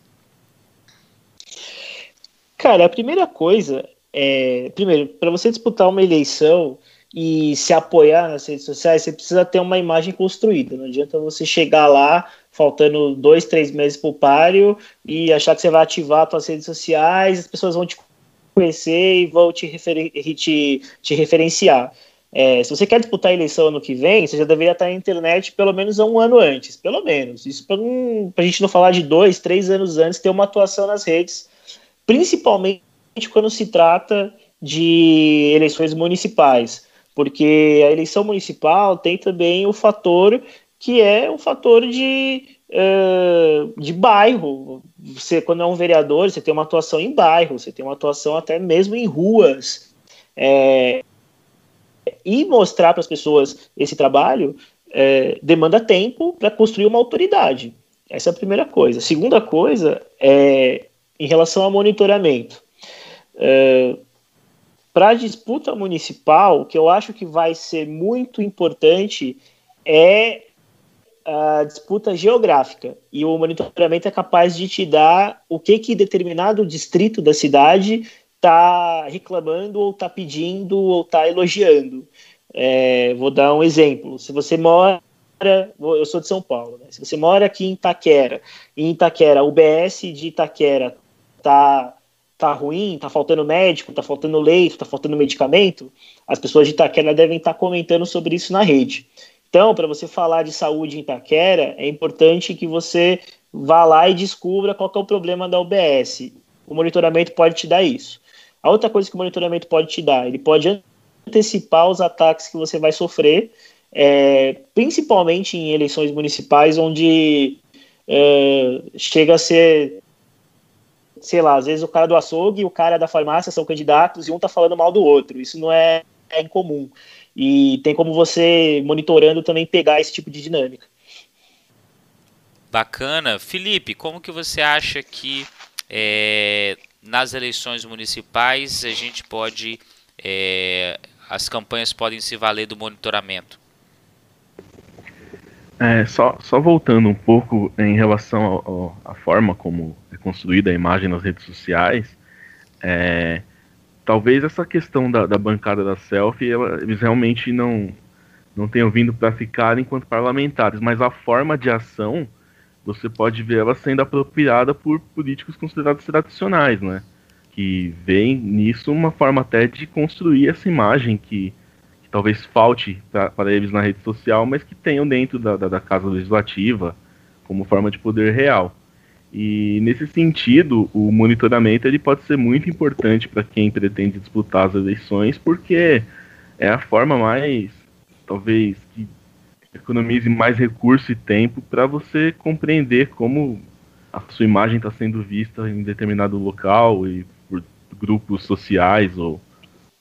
B: Cara, a primeira coisa é, primeiro, para você disputar uma eleição e se apoiar nas redes sociais, você precisa ter uma imagem construída. Não adianta você chegar lá faltando dois, três meses para o páreo e achar que você vai ativar suas redes sociais, as pessoas vão te conhecer e vão te, te, te referenciar. É, se você quer disputar a eleição ano que vem, você já deveria estar na internet pelo menos um ano antes, pelo menos. Isso para a gente não falar de dois, três anos antes, ter uma atuação nas redes, principalmente quando se trata de eleições municipais, porque a eleição municipal tem também o fator que é o fator de uh, de bairro. Você, quando é um vereador, você tem uma atuação em bairro, você tem uma atuação até mesmo em ruas. É, e mostrar para as pessoas esse trabalho é, demanda tempo para construir uma autoridade. Essa é a primeira coisa. A segunda coisa é em relação ao monitoramento. É, para a disputa municipal, o que eu acho que vai ser muito importante é a disputa geográfica e o monitoramento é capaz de te dar o que que determinado distrito da cidade está reclamando ou está pedindo ou está elogiando. É, vou dar um exemplo. Se você mora, eu sou de São Paulo, né? se você mora aqui em Itaquera, em Itaquera, o BS de Itaquera tá tá ruim, tá faltando médico, tá faltando leito, tá faltando medicamento, as pessoas de Itaquera devem estar tá comentando sobre isso na rede. Então, para você falar de saúde em Itaquera, é importante que você vá lá e descubra qual é o problema da UBS. O monitoramento pode te dar isso. A outra coisa que o monitoramento pode te dar, ele pode antecipar os ataques que você vai sofrer, é, principalmente em eleições municipais, onde é, chega a ser, sei lá, às vezes o cara do açougue e o cara da farmácia são candidatos e um está falando mal do outro. Isso não é, é incomum. E tem como você, monitorando, também pegar esse tipo de dinâmica.
A: Bacana. Felipe, como que você acha que é, nas eleições municipais a gente pode. É, as campanhas podem se valer do monitoramento?
C: É, só, só voltando um pouco em relação à forma como é construída a imagem nas redes sociais, é, talvez essa questão da, da bancada da selfie, ela, eles realmente não, não tenham vindo para ficar enquanto parlamentares, mas a forma de ação, você pode ver ela sendo apropriada por políticos considerados tradicionais, né? Que veem nisso uma forma até de construir essa imagem que, que talvez falte para eles na rede social, mas que tenham dentro da, da, da Casa Legislativa como forma de poder real. E nesse sentido, o monitoramento ele pode ser muito importante para quem pretende disputar as eleições, porque é a forma mais, talvez, que economize mais recurso e tempo para você compreender como a sua imagem está sendo vista em determinado local e por grupos sociais ou,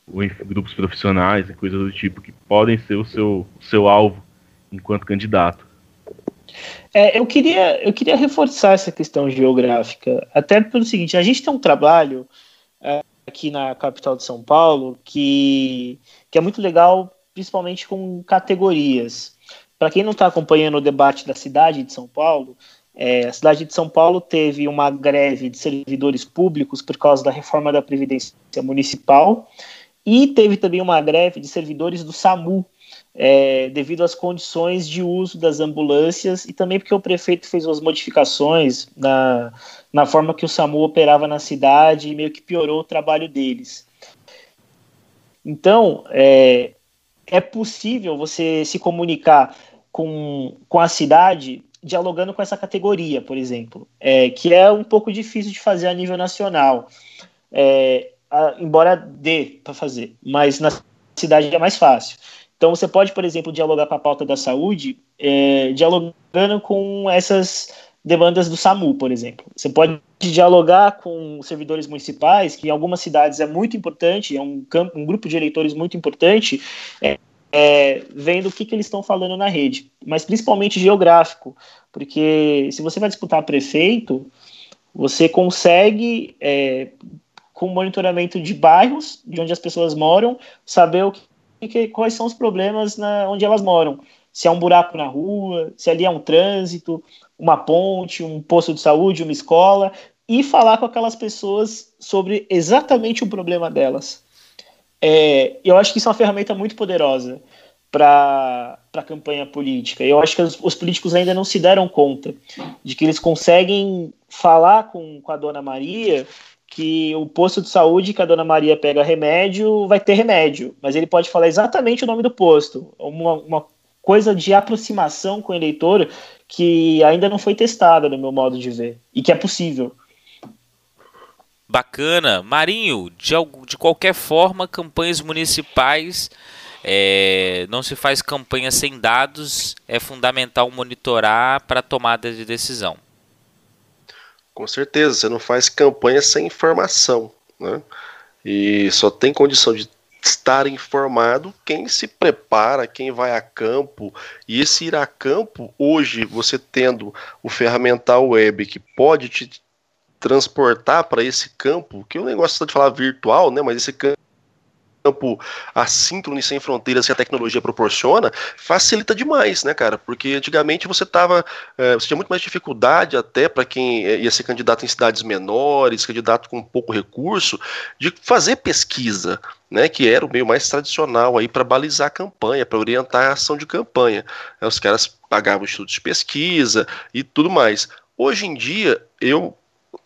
C: ou em grupos profissionais e coisas do tipo que podem ser o seu, o seu alvo enquanto candidato.
B: É, eu, queria, eu queria reforçar essa questão geográfica, até pelo seguinte: a gente tem um trabalho é, aqui na capital de São Paulo que, que é muito legal, principalmente com categorias. Para quem não está acompanhando o debate da cidade de São Paulo, é, a cidade de São Paulo teve uma greve de servidores públicos por causa da reforma da Previdência Municipal e teve também uma greve de servidores do SAMU é, devido às condições de uso das ambulâncias e também porque o prefeito fez umas modificações na, na forma que o SAMU operava na cidade e meio que piorou o trabalho deles. Então, é, é possível você se comunicar com, com a cidade dialogando com essa categoria, por exemplo, é, que é um pouco difícil de fazer a nível nacional, é, a, embora dê para fazer, mas na cidade é mais fácil. Então, você pode, por exemplo, dialogar com a pauta da saúde, é, dialogando com essas demandas do SAMU, por exemplo. Você pode dialogar com servidores municipais, que em algumas cidades é muito importante, é um, campo, um grupo de eleitores muito importante, é, é, vendo o que, que eles estão falando na rede, mas principalmente geográfico, porque se você vai disputar prefeito, você consegue, é, com monitoramento de bairros, de onde as pessoas moram, saber o que, que, quais são os problemas na, onde elas moram. Se é um buraco na rua, se ali é um trânsito, uma ponte, um posto de saúde, uma escola, e falar com aquelas pessoas sobre exatamente o problema delas. É, eu acho que isso é uma ferramenta muito poderosa para a campanha política. Eu acho que os, os, políticos ainda não se deram conta de que eles conseguem falar com, com a dona Maria que o posto de saúde que a dona Maria pega remédio vai ter remédio, mas ele pode falar exatamente o nome do posto. Uma, uma coisa de aproximação com o eleitor que ainda não foi testada no meu modo de ver e que é possível.
A: Bacana. Marinho, de, de qualquer forma, campanhas municipais. É, não se faz campanha sem dados, é fundamental monitorar para tomada de decisão.
D: Com certeza, você não faz campanha sem informação. Né? E só tem condição de estar informado quem se prepara, quem vai a campo. E esse ir a campo, hoje, você tendo o ferramental web que pode te transportar para esse campo, que o negócio de falar virtual, né? Mas esse campo campo assíncrono e sem fronteiras que a tecnologia proporciona, facilita demais, né, cara? Porque antigamente você tava. É, você tinha muito mais dificuldade até para quem ia ser candidato em cidades menores, candidato com pouco recurso, de fazer pesquisa. Né, que era o meio mais tradicional aí para balizar a campanha, para orientar a ação de campanha. Os caras pagavam estudos de pesquisa e tudo mais. Hoje em dia, eu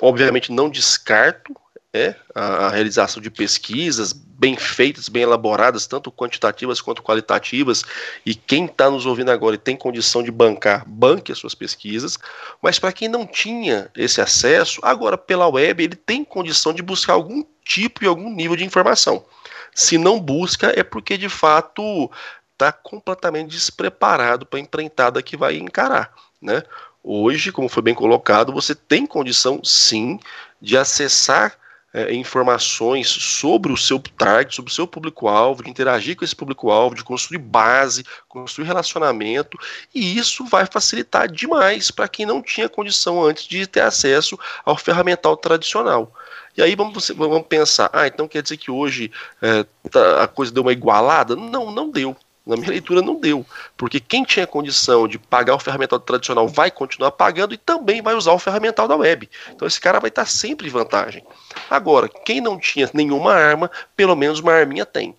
D: obviamente não descarto é, a, a, realização de pesquisas bem feitas, bem elaboradas, tanto quantitativas quanto qualitativas, e quem está nos ouvindo agora e tem condição de bancar, banque as suas pesquisas, mas para quem não tinha esse acesso, agora pela web ele tem condição de buscar algum tipo e algum nível de informação. Se não busca, é porque de fato está completamente despreparado para a empreitada que vai encarar, né? Hoje, como foi bem colocado, você tem condição sim de acessar é, informações sobre o seu target, sobre o seu público-alvo, de interagir com esse público-alvo, de construir base, construir relacionamento, e isso vai facilitar demais para quem não tinha condição antes de ter acesso ao ferramental tradicional. E aí vamos, vamos pensar, ah, então quer dizer que hoje é, tá, a coisa deu uma igualada? Não, não deu. Na minha leitura não deu, porque quem tinha condição de pagar o ferramental tradicional vai continuar pagando e também vai usar o ferramental da web. Então esse cara vai estar sempre em vantagem. Agora, quem não tinha nenhuma arma, pelo menos uma arminha tem.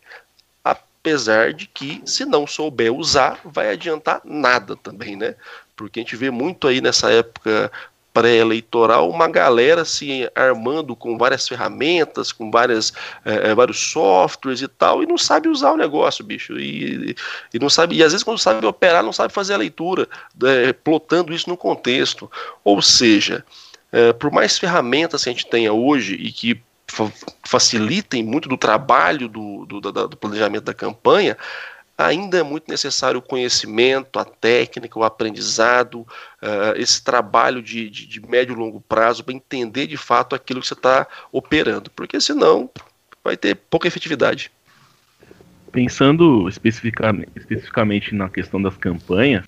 D: Apesar de que, se não souber usar, vai adiantar nada também, né? Porque a gente vê muito aí nessa época pré-eleitoral, uma galera se armando com várias ferramentas, com várias, é, vários softwares e tal, e não sabe usar o negócio, bicho. E, e não sabe, e às vezes quando sabe operar, não sabe fazer a leitura, é, plotando isso no contexto. Ou seja, é, por mais ferramentas que a gente tenha hoje e que facilitem muito do trabalho do, do, do planejamento da campanha, ainda é muito necessário o conhecimento, a técnica, o aprendizado, uh, esse trabalho de, de, de, médio e longo prazo para entender de fato aquilo que você está operando, porque senão vai ter pouca efetividade.
C: Pensando especificamente, especificamente na questão das campanhas,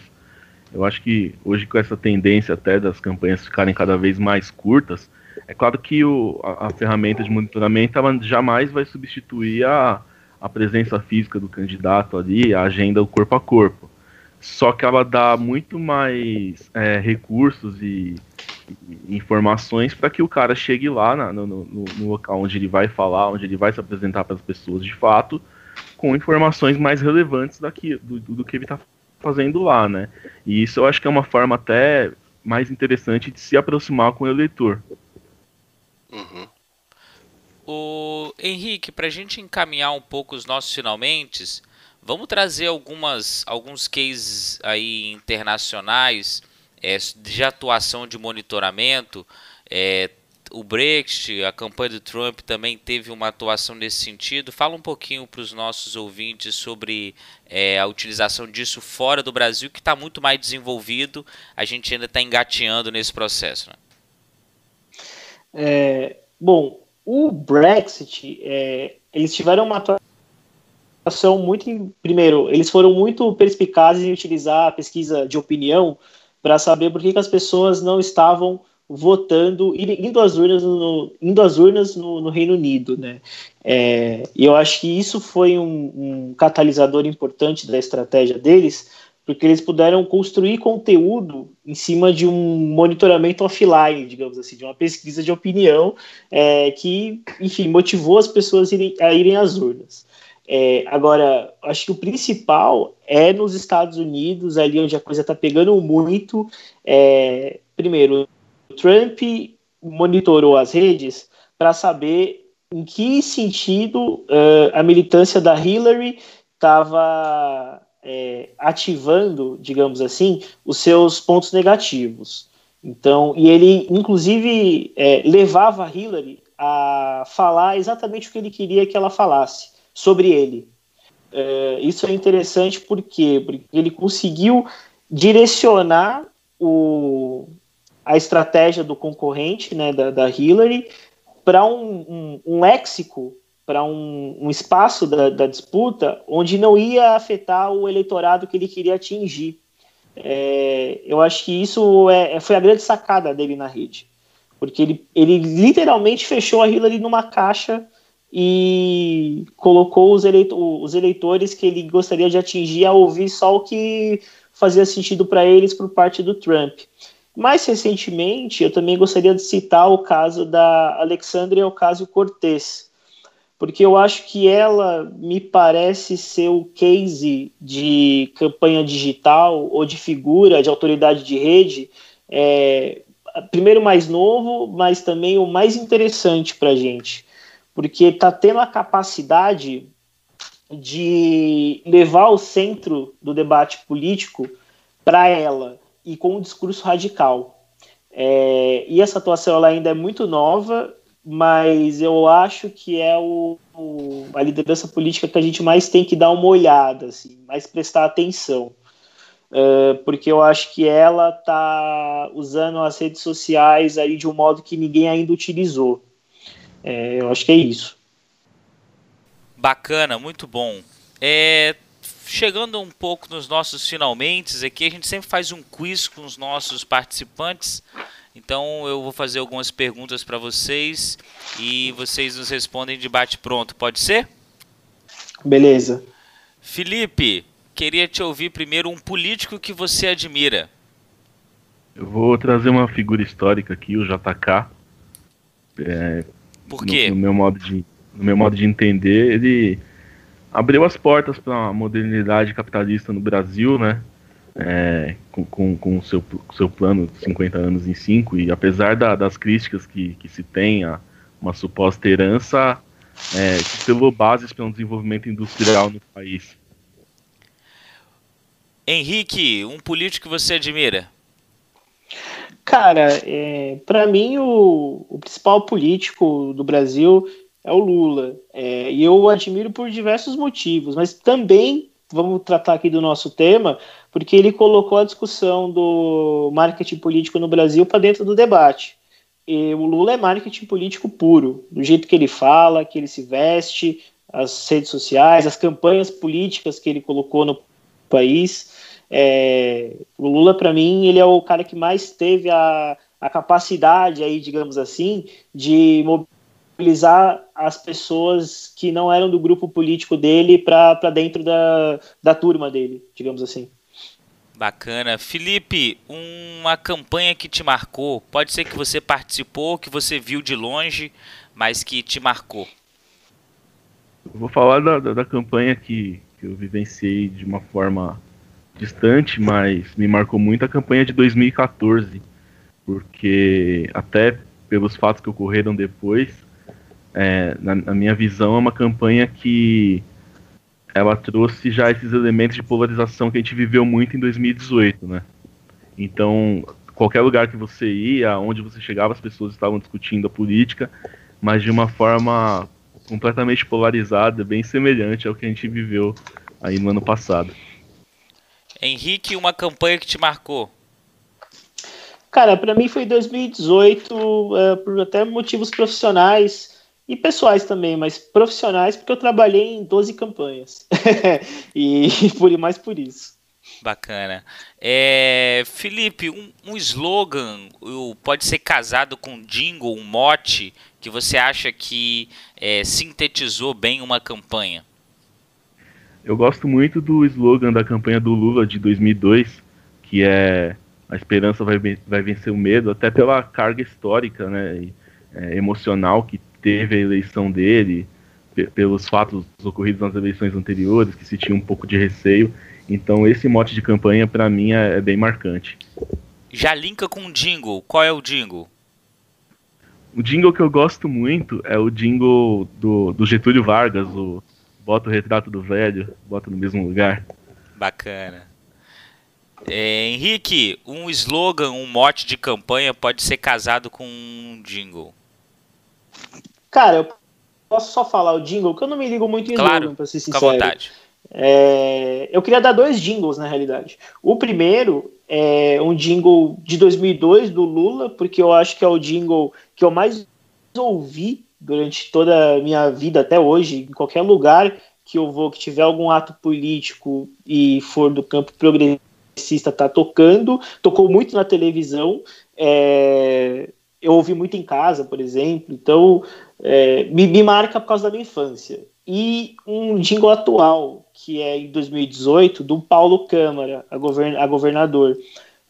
C: eu acho que hoje com essa tendência até das campanhas ficarem cada vez mais curtas, é claro que o, a, a ferramenta de monitoramento ela jamais vai substituir a, a presença física do candidato ali, a agenda o corpo a corpo. Só que ela dá muito mais é, recursos e, e informações para que o cara chegue lá na, no, no, no, local onde ele vai falar, onde ele vai se apresentar para as pessoas de fato, com informações mais relevantes daqui, do, do que ele está fazendo lá, né? E isso eu acho que é uma forma até mais interessante de se aproximar com o eleitor.
A: Uhum. O Henrique, para a gente encaminhar um pouco os nossos finalmente, vamos trazer algumas, alguns cases aí internacionais é, de atuação de monitoramento. É, o Brexit, a campanha do Trump também teve uma atuação nesse sentido. Fala um pouquinho para os nossos ouvintes sobre é, a utilização disso fora do Brasil, que está muito mais desenvolvido. A gente ainda está engateando nesse processo. Né?
B: É, bom, o Brexit, é, eles tiveram uma atuação muito. Primeiro, eles foram muito perspicazes em utilizar a pesquisa de opinião para saber por que, que as pessoas não estavam votando, indo às urnas no, indo às urnas no, no Reino Unido, né? É, e eu acho que isso foi um, um, catalisador importante da estratégia deles, porque eles puderam construir conteúdo em cima de um monitoramento offline, digamos assim, de uma pesquisa de opinião é, que, enfim, motivou as pessoas a irem, a irem às urnas. É, agora, acho que o principal é nos Estados Unidos, ali onde a coisa está pegando muito. É, primeiro, Trump monitorou as redes para saber em que sentido uh, a militância da Hillary estava é, ativando, digamos assim, os seus pontos negativos. Então, e ele, inclusive, é, levava a Hillary a falar exatamente o que ele queria que ela falasse sobre ele. É, isso é interessante porque, porque ele conseguiu direcionar o, a estratégia do concorrente, né, da, da Hillary, para um, um, um, léxico, para um, um, espaço da, da, disputa onde não ia afetar o eleitorado que ele queria atingir. É, eu acho que isso é, é foi a grande sacada dele na rede, porque ele, ele literalmente fechou a Hillary numa caixa e colocou os, eleito os eleitores que ele gostaria de atingir a ouvir só o que fazia sentido para eles por parte do Trump. Mais recentemente, eu também gostaria de citar o caso da Alexandria Ocasio-Cortez, porque eu acho que ela me parece ser o case de campanha digital ou de figura de autoridade de rede, é, primeiro mais novo, mas também o mais interessante para a gente, porque está tendo a capacidade de levar o centro do debate político para ela e com um discurso radical. É, e essa atuação ela ainda é muito nova, mas eu acho que é o, o, a liderança política que a gente mais tem que dar uma olhada, assim, mais prestar atenção. É, porque eu acho que ela está usando as redes sociais aí de um modo que ninguém ainda utilizou. É, eu acho que é isso.
A: Bacana, muito bom. É, chegando um pouco nos nossos finalmente aqui, a gente sempre faz um quiz com os nossos participantes. Então eu vou fazer algumas perguntas para vocês e vocês nos respondem de bate pronto, pode ser?
B: Beleza.
A: Felipe, queria te ouvir primeiro um político que você admira.
C: Eu vou trazer uma figura histórica aqui, o JK. É,
A: Por quê?
C: No, no, meu modo de, no meu modo de entender, ele abriu as portas para a modernidade capitalista no Brasil, né? É, com, com, com o seu, seu plano de 50 anos em 5, e apesar da, das críticas que, que se tem a uma suposta herança, é, selou bases para um desenvolvimento industrial no país.
A: Henrique, um político que você admira?
B: Cara, é, para mim o, o principal político do Brasil é o Lula. É, e eu o admiro por diversos motivos, mas também vamos tratar aqui do nosso tema, porque ele colocou a discussão do marketing político no Brasil para dentro do debate. E o Lula é marketing político puro, do jeito que ele fala, que ele se veste, as redes sociais, as campanhas políticas que ele colocou no país. É, o Lula, para mim, ele é o cara que mais teve a, a capacidade aí, digamos assim, de mobilizar as pessoas que não eram do grupo político dele para dentro da, da turma dele, digamos assim.
A: Bacana. Felipe, uma campanha que te marcou, pode ser que você participou, que você viu de longe, mas que te marcou.
C: Eu vou falar da, da, da campanha que, que eu vivenciei de uma forma distante, mas me marcou muito a campanha de 2014, porque até pelos fatos que ocorreram depois, é, na, na, minha visão, é uma campanha que ela trouxe já esses elementos de polarização que a gente viveu muito em 2018, né? Então, qualquer lugar que você ia, onde você chegava, as pessoas estavam discutindo a política, mas de uma forma completamente polarizada, bem semelhante ao que a gente viveu aí no ano passado.
A: Henrique, uma campanha que te marcou?
B: Cara, para mim foi 2018, é, por até motivos profissionais e pessoais também, mas profissionais porque eu trabalhei em 12 campanhas. e por mais por isso.
A: Bacana. É, Felipe, um, um slogan pode ser casado com um jingle, um mote, que você acha que é, sintetizou bem uma campanha?
C: Eu gosto muito do slogan da campanha do Lula de 2002, que é a esperança vai, vai vencer o medo, até pela carga histórica, né, e, é, emocional que teve a eleição dele, pelos fatos ocorridos nas eleições anteriores, que se tinha um pouco de receio. Então esse mote de campanha para mim é, é, bem marcante.
A: Já linka com o jingle. Qual é o jingle?
C: O jingle que eu gosto muito é o jingle do, do Getúlio Vargas, o Bota o retrato do velho, bota no mesmo lugar.
A: Bacana. É, Henrique, um slogan, um mote de campanha pode ser casado com um jingle.
B: Cara, eu posso só falar o jingle, que eu não me ligo muito em
A: claro,
B: slogan, pra ser sincero.
A: Fica à vontade.
B: É, eu queria dar dois jingles, na realidade. O primeiro é um jingle de 2002 do Lula, porque eu acho que é o jingle que eu mais ouvi durante toda a minha vida até hoje, em qualquer lugar que eu vou, que tiver algum ato político e for do campo progressista, tá tocando. Tocou muito na televisão. É, eu ouvi muito em casa, por exemplo. Então, é, me, me marca por causa da minha infância. E um jingle atual, que é em 2018, do Paulo Câmara, a, govern a governador.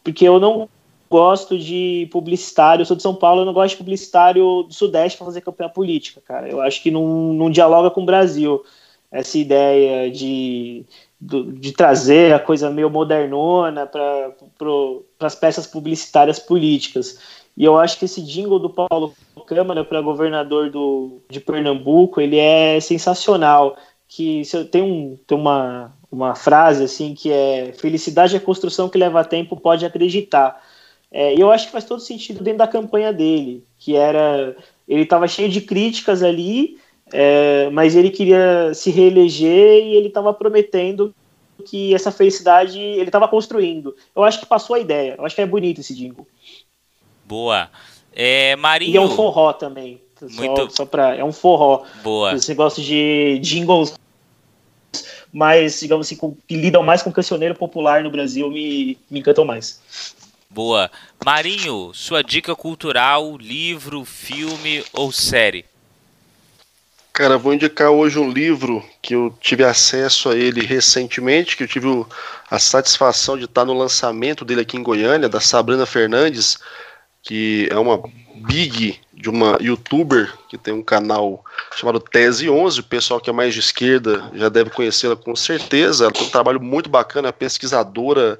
B: Porque eu não gosto de publicitário, eu sou de São Paulo, eu não gosto de publicitário do Sudeste para fazer campanha política, cara. Eu acho que não, não dialoga com o Brasil essa ideia de, de trazer a coisa meio modernona para as peças publicitárias políticas. E eu acho que esse jingle do Paulo Câmara para governador do, de Pernambuco, ele é sensacional. Que tem, um, tem uma, uma frase assim que é felicidade é construção que leva tempo, pode acreditar. É, e eu acho que faz todo sentido dentro da campanha dele, que era ele estava cheio de críticas ali, é, mas ele queria se reeleger e ele estava prometendo que essa felicidade ele estava construindo. Eu acho que passou a ideia. Eu acho que é bonito esse jingle.
A: Boa. É, Marinho.
B: E é um forró também. Muito... Só, só pra, é um forró.
A: Boa.
B: Você gosta de jingles mais, digamos assim, com, que lidam mais com o cancioneiro popular no Brasil, me, me encantam mais.
A: Boa. Marinho, sua dica cultural, livro, filme ou série?
D: Cara, vou indicar hoje um livro que eu tive acesso a ele recentemente, que eu tive a satisfação de estar no lançamento dele aqui em Goiânia, da Sabrina Fernandes, que é uma big de uma youtuber que tem um canal chamado Tese 11. O pessoal que é mais de esquerda já deve conhecê-la com certeza. Ela tem um trabalho muito bacana, é pesquisadora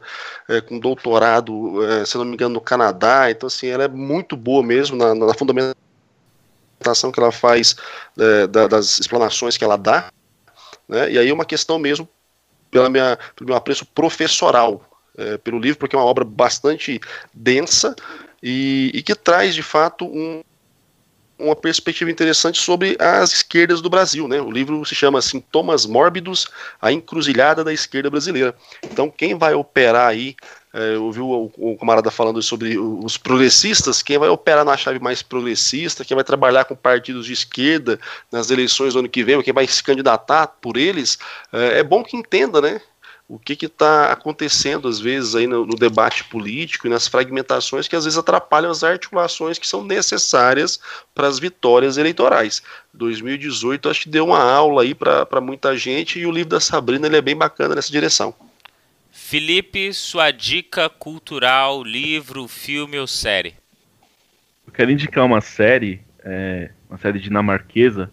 D: é, com doutorado, é, se não me engano, no Canadá. Então, assim, ela é muito boa mesmo na, na fundamentação que ela faz é, da, das explanações que ela dá. Né? E aí é uma questão mesmo pela minha, pelo meu apreço professoral é, pelo livro, porque é uma obra bastante densa e, e que traz de fato um, uma perspectiva interessante sobre as esquerdas do Brasil. Né? O livro se chama Sintomas Mórbidos, a encruzilhada da esquerda brasileira. Então, quem vai operar aí, é, ouviu o, o camarada falando sobre os progressistas, quem vai operar na chave mais progressista, quem vai trabalhar com partidos de esquerda nas eleições do ano que vem, ou quem vai se candidatar por eles, é, é bom que entenda, né? O que está acontecendo às vezes aí no, no, debate político e nas fragmentações que às vezes atrapalham as articulações que são necessárias para as vitórias eleitorais. 2018 acho que deu uma aula aí para muita gente e o livro da Sabrina ele é bem bacana nessa direção.
A: Felipe, sua dica cultural, livro, filme ou série?
C: Eu quero indicar uma série, é, uma série dinamarquesa,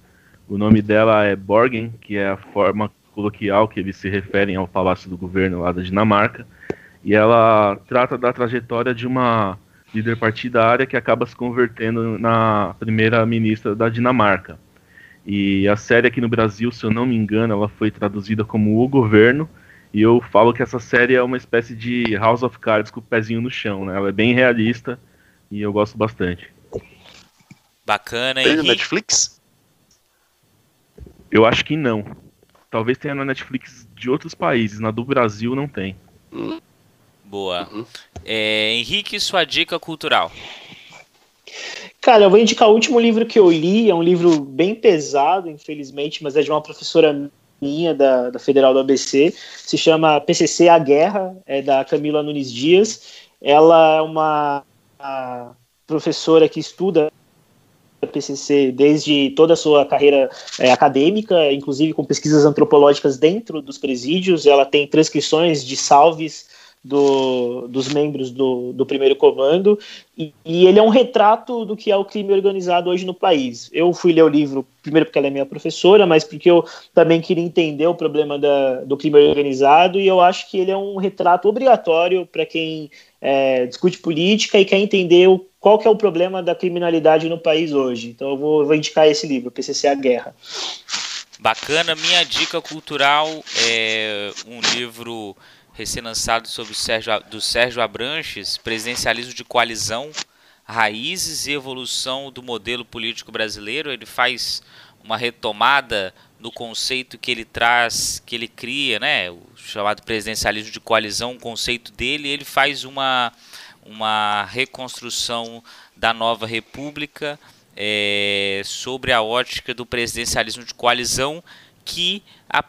C: O nome dela é Borgen, que é a forma coloquial que eles se referem ao palácio do governo lá da Dinamarca. E ela trata da trajetória de uma líder partidária que acaba se convertendo na primeira ministra da Dinamarca. E a série aqui no Brasil, se eu não me engano, ela foi traduzida como O Governo. E eu falo que essa série é uma espécie de House of Cards com o pezinho no chão, né? Ela é bem realista e eu gosto bastante.
A: Bacana,
D: Tem
A: hein?
D: no Netflix?
C: Eu acho que não. Talvez tenha na Netflix de outros países, na do Brasil não tem.
A: Boa.
D: Uhum.
A: É, Henrique, sua dica cultural.
B: Cara, eu vou indicar o último livro que eu li, é um livro bem pesado, infelizmente, mas é de uma professora minha da, da Federal do ABC, se chama PCC A Guerra, é da Camila Nunes Dias. Ela é uma professora que estuda PCC desde toda a sua carreira é, acadêmica, inclusive com pesquisas antropológicas dentro dos presídios. Ela tem transcrições de salves do, dos membros do, do primeiro comando, e, e, ele é um retrato do que é o crime organizado hoje no país. Eu fui ler o livro, primeiro porque ela é minha professora, mas porque eu também queria entender o problema da, do crime organizado, e eu acho que ele é um retrato obrigatório para quem é, discute política e quer entender o, qual que é o problema da criminalidade no país hoje. Então eu vou, vou indicar esse livro, PCC A Guerra.
A: Bacana, minha dica cultural é um livro recém-lançado sobre Sérgio, do Sérgio Abranches, Presidencialismo de Coalizão, Raízes e Evolução do Modelo Político Brasileiro. Ele faz uma retomada no conceito que ele traz, que ele cria, né, o chamado presidencialismo de coalizão, o conceito dele, ele faz uma, uma reconstrução da nova república é, sobre a ótica do presidencialismo de coalizão que a,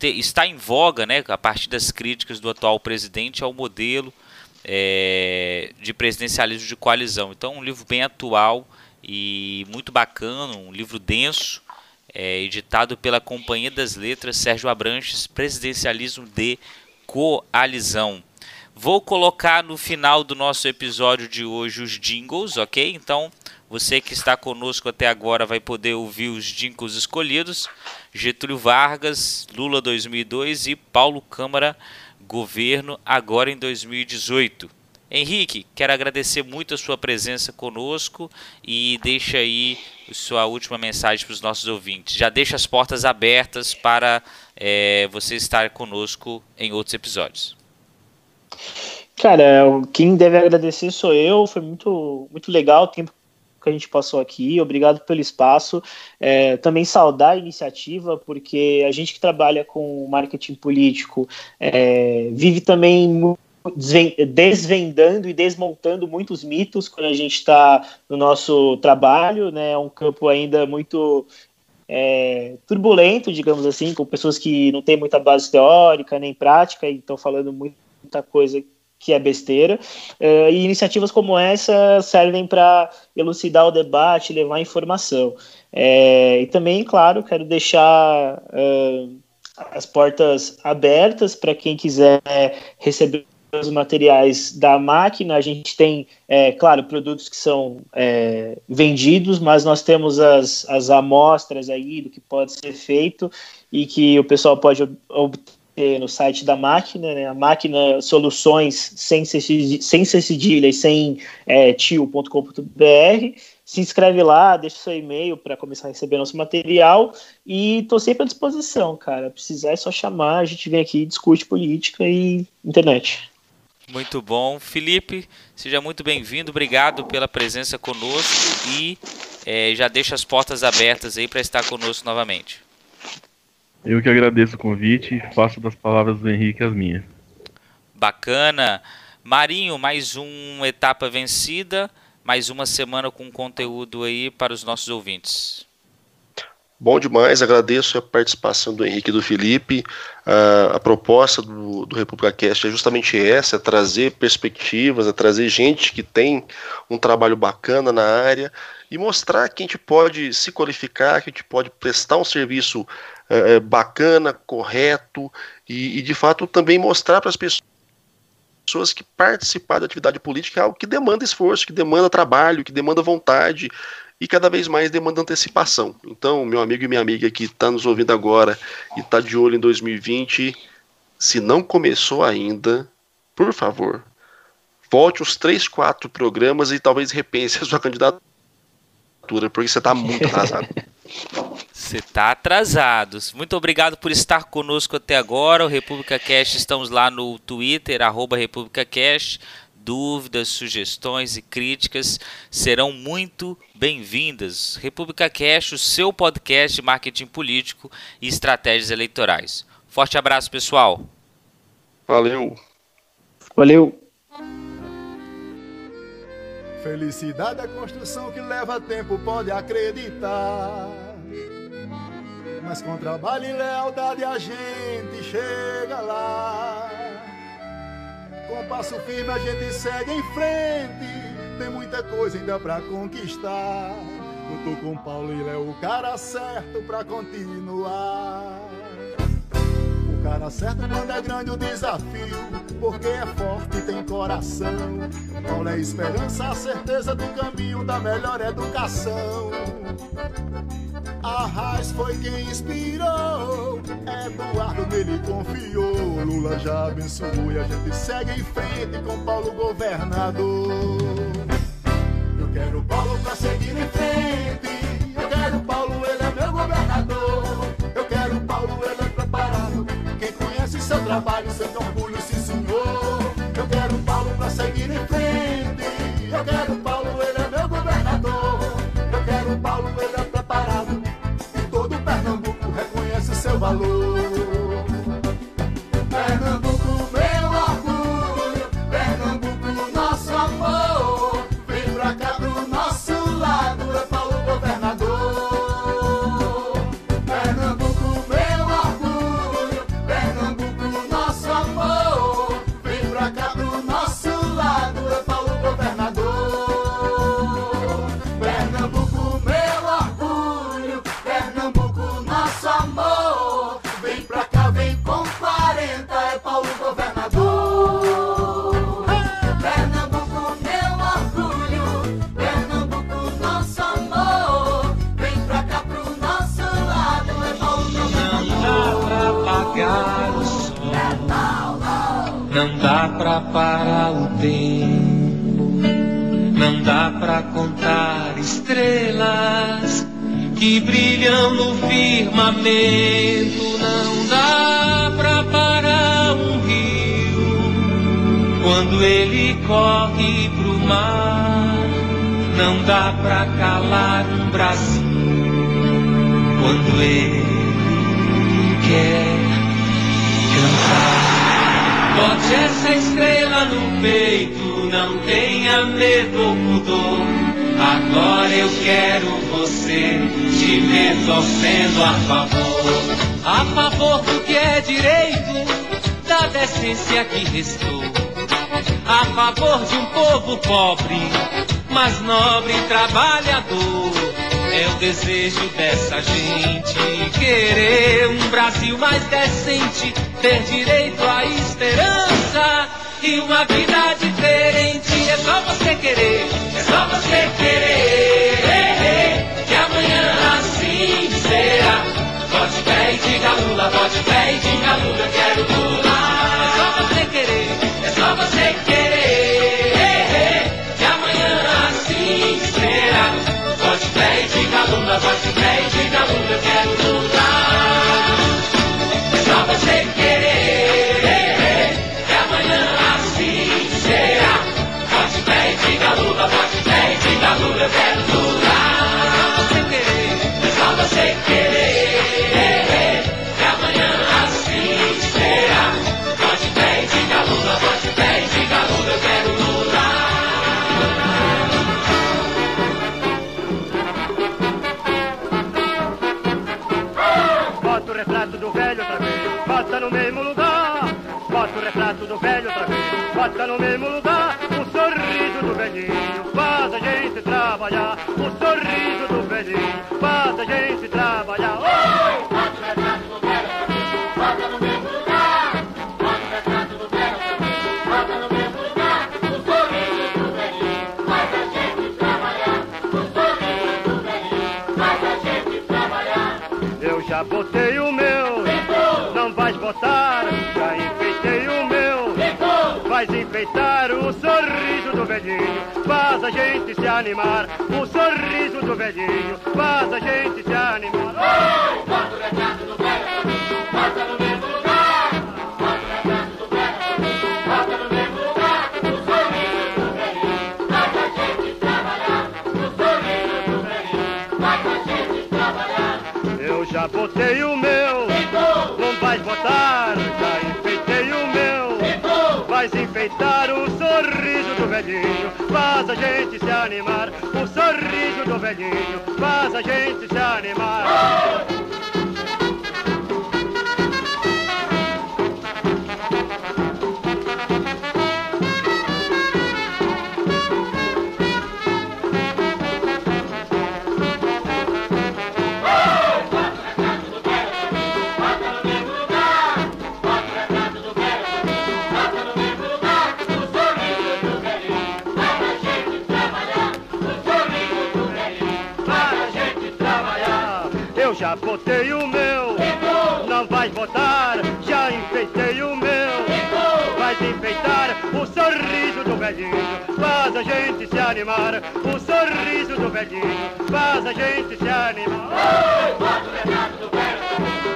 A: está em voga, né, a partir das críticas do atual presidente ao modelo é, de presidencialismo de coalizão. Então, um livro bem atual e muito bacana, um livro denso, é, editado pela Companhia das Letras Sérgio Abranches, Presidencialismo de Coalizão. Vou colocar no final do nosso episódio de hoje os jingles, ok? Então, você que está conosco até agora vai poder ouvir os jingles escolhidos. Getúlio Vargas, Lula 2002 e Paulo Câmara, governo agora em 2018. Henrique, quero agradecer muito a sua presença conosco e deixa aí sua última mensagem para os nossos ouvintes. Já deixa as portas abertas para é, você estar conosco em outros episódios.
B: Cara, quem deve agradecer sou eu. Foi muito, muito legal o tempo que a gente passou aqui. Obrigado pelo espaço. É, também saudar a iniciativa, porque a gente que trabalha com marketing político é, vive também desvendando e desmontando muitos mitos quando a gente está no nosso trabalho, né? É um campo ainda muito é, turbulento, digamos assim, com pessoas que não têm muita base teórica nem prática e estão falando muita coisa que é besteira. Uh, e iniciativas como essa servem para elucidar o debate, levar informação. É, e também, claro, quero deixar as portas abertas para quem quiser receber os materiais da máquina. A gente tem, é, claro, produtos que são é, vendidos, mas nós temos as, as amostras aí do que pode ser feito e que o pessoal pode obter no site da máquina, né? a máquina soluções sem cedilha e sem é, tio.com.br. Se inscreve lá, deixa seu e-mail para começar a receber nosso material e estou sempre à disposição, cara. Precisar é só chamar, a gente vem aqui, discute política e internet.
A: Muito bom. Felipe, seja muito bem-vindo. Obrigado pela presença conosco e é, já deixa as portas abertas aí para estar conosco novamente.
C: Eu que agradeço o convite e faço das palavras do Henrique as minhas.
A: Bacana. Marinho, mais uma etapa vencida, mais uma semana com conteúdo aí para os nossos ouvintes.
D: Bom demais, agradeço a participação do Henrique e do Felipe. Uh, a proposta do, do República Cast é justamente essa: é trazer perspectivas, é trazer gente que tem um trabalho bacana na área e mostrar que a gente pode se qualificar, que a gente pode prestar um serviço é, bacana, correto e, e, de fato também mostrar para as pessoas que participar da atividade política é algo que demanda esforço, que demanda trabalho, que demanda vontade e cada vez mais demanda antecipação. Então, meu amigo e minha amiga que está nos ouvindo agora e está de olho em 2020, se não começou ainda, por favor, volte os três, quatro programas e talvez repense a sua candidatura, porque você está muito atrasado.
A: Você está atrasado. Muito obrigado por estar conosco até agora. O República Cash, estamos lá no Twitter, arroba República Cash. Dúvidas, sugestões e críticas serão muito bem-vindas. República Cash, o seu podcast de marketing político e estratégias eleitorais. Forte abraço, pessoal.
D: Valeu.
B: Valeu.
E: Felicidade é construção que leva tempo, pode acreditar. Mas com trabalho e lealdade a gente chega lá. Com passo firme a gente segue em frente. Tem muita coisa ainda pra conquistar. Eu tô com Paulo e Léo, o cara certo pra continuar cara certo quando é grande o desafio, porque é forte e tem coração. Paulo é esperança, a certeza do caminho da melhor educação. Arraiz foi quem inspirou, Eduardo nele confiou. Lula já abençoou e a gente segue em frente com Paulo governador. Eu quero Paulo pra seguir em frente, eu quero Paulo, ele falou. Reconhece seu valor.
F: pra parar o tempo, não dá pra contar estrelas que brilham no firmamento, não dá pra parar um rio quando ele corre pro mar, não dá pra calar um Brasil quando ele quer. Bote essa estrela no peito, não tenha medo ou pudor. Agora eu quero você te ver torcendo a favor. A favor do que é direito, da decência que restou. A favor de um povo pobre, mas nobre e trabalhador é o desejo dessa gente querer um Brasil mais decente, ter direito à esperança e uma vida diferente. É só você querer, é só você querer que amanhã assim será. Bote pé e diga Lula, bote pé e diga Lula, eu quero Lula. É só você querer, é só você querer que amanhã assim será. Bote pé e diga Lula, bote pé e diga Lula, eu quero mudar. É só você querer, diga
G: o sorriso do velhinho faz a gente trabalhar. Bota o retrato no velho, bota no mesmo lugar. Bota o no mesmo lugar. O sorriso do velhinho faz a gente trabalhar. O sorriso do velhinho faz a gente trabalhar. Eu já botei o meu, Tentou. não vais botar, já enfim vais enfeitar o sorriso do velhinho, faz a gente se animar, o sorriso do velhinho, faz a gente se animar.
H: Bota o retrato do velho, bota no mesmo lugar. Bota o retrato do velho, bota no mesmo lugar. O sorriso do velhinho faz a gente trabalhar. O sorriso do velhinho faz a gente trabalhar.
G: Eu já botei o meu, não vais botar, já enfeitar o sorriso do velhinho, faz a gente se animar, o sorriso do velhinho, faz a gente se animar. Botei o meu, não vais botar, já enfeitei o meu. Vais enfeitar o sorriso do velhinho, faz a gente se animar. O sorriso do velhinho, faz a gente se animar.
H: Bota o retrato do velho,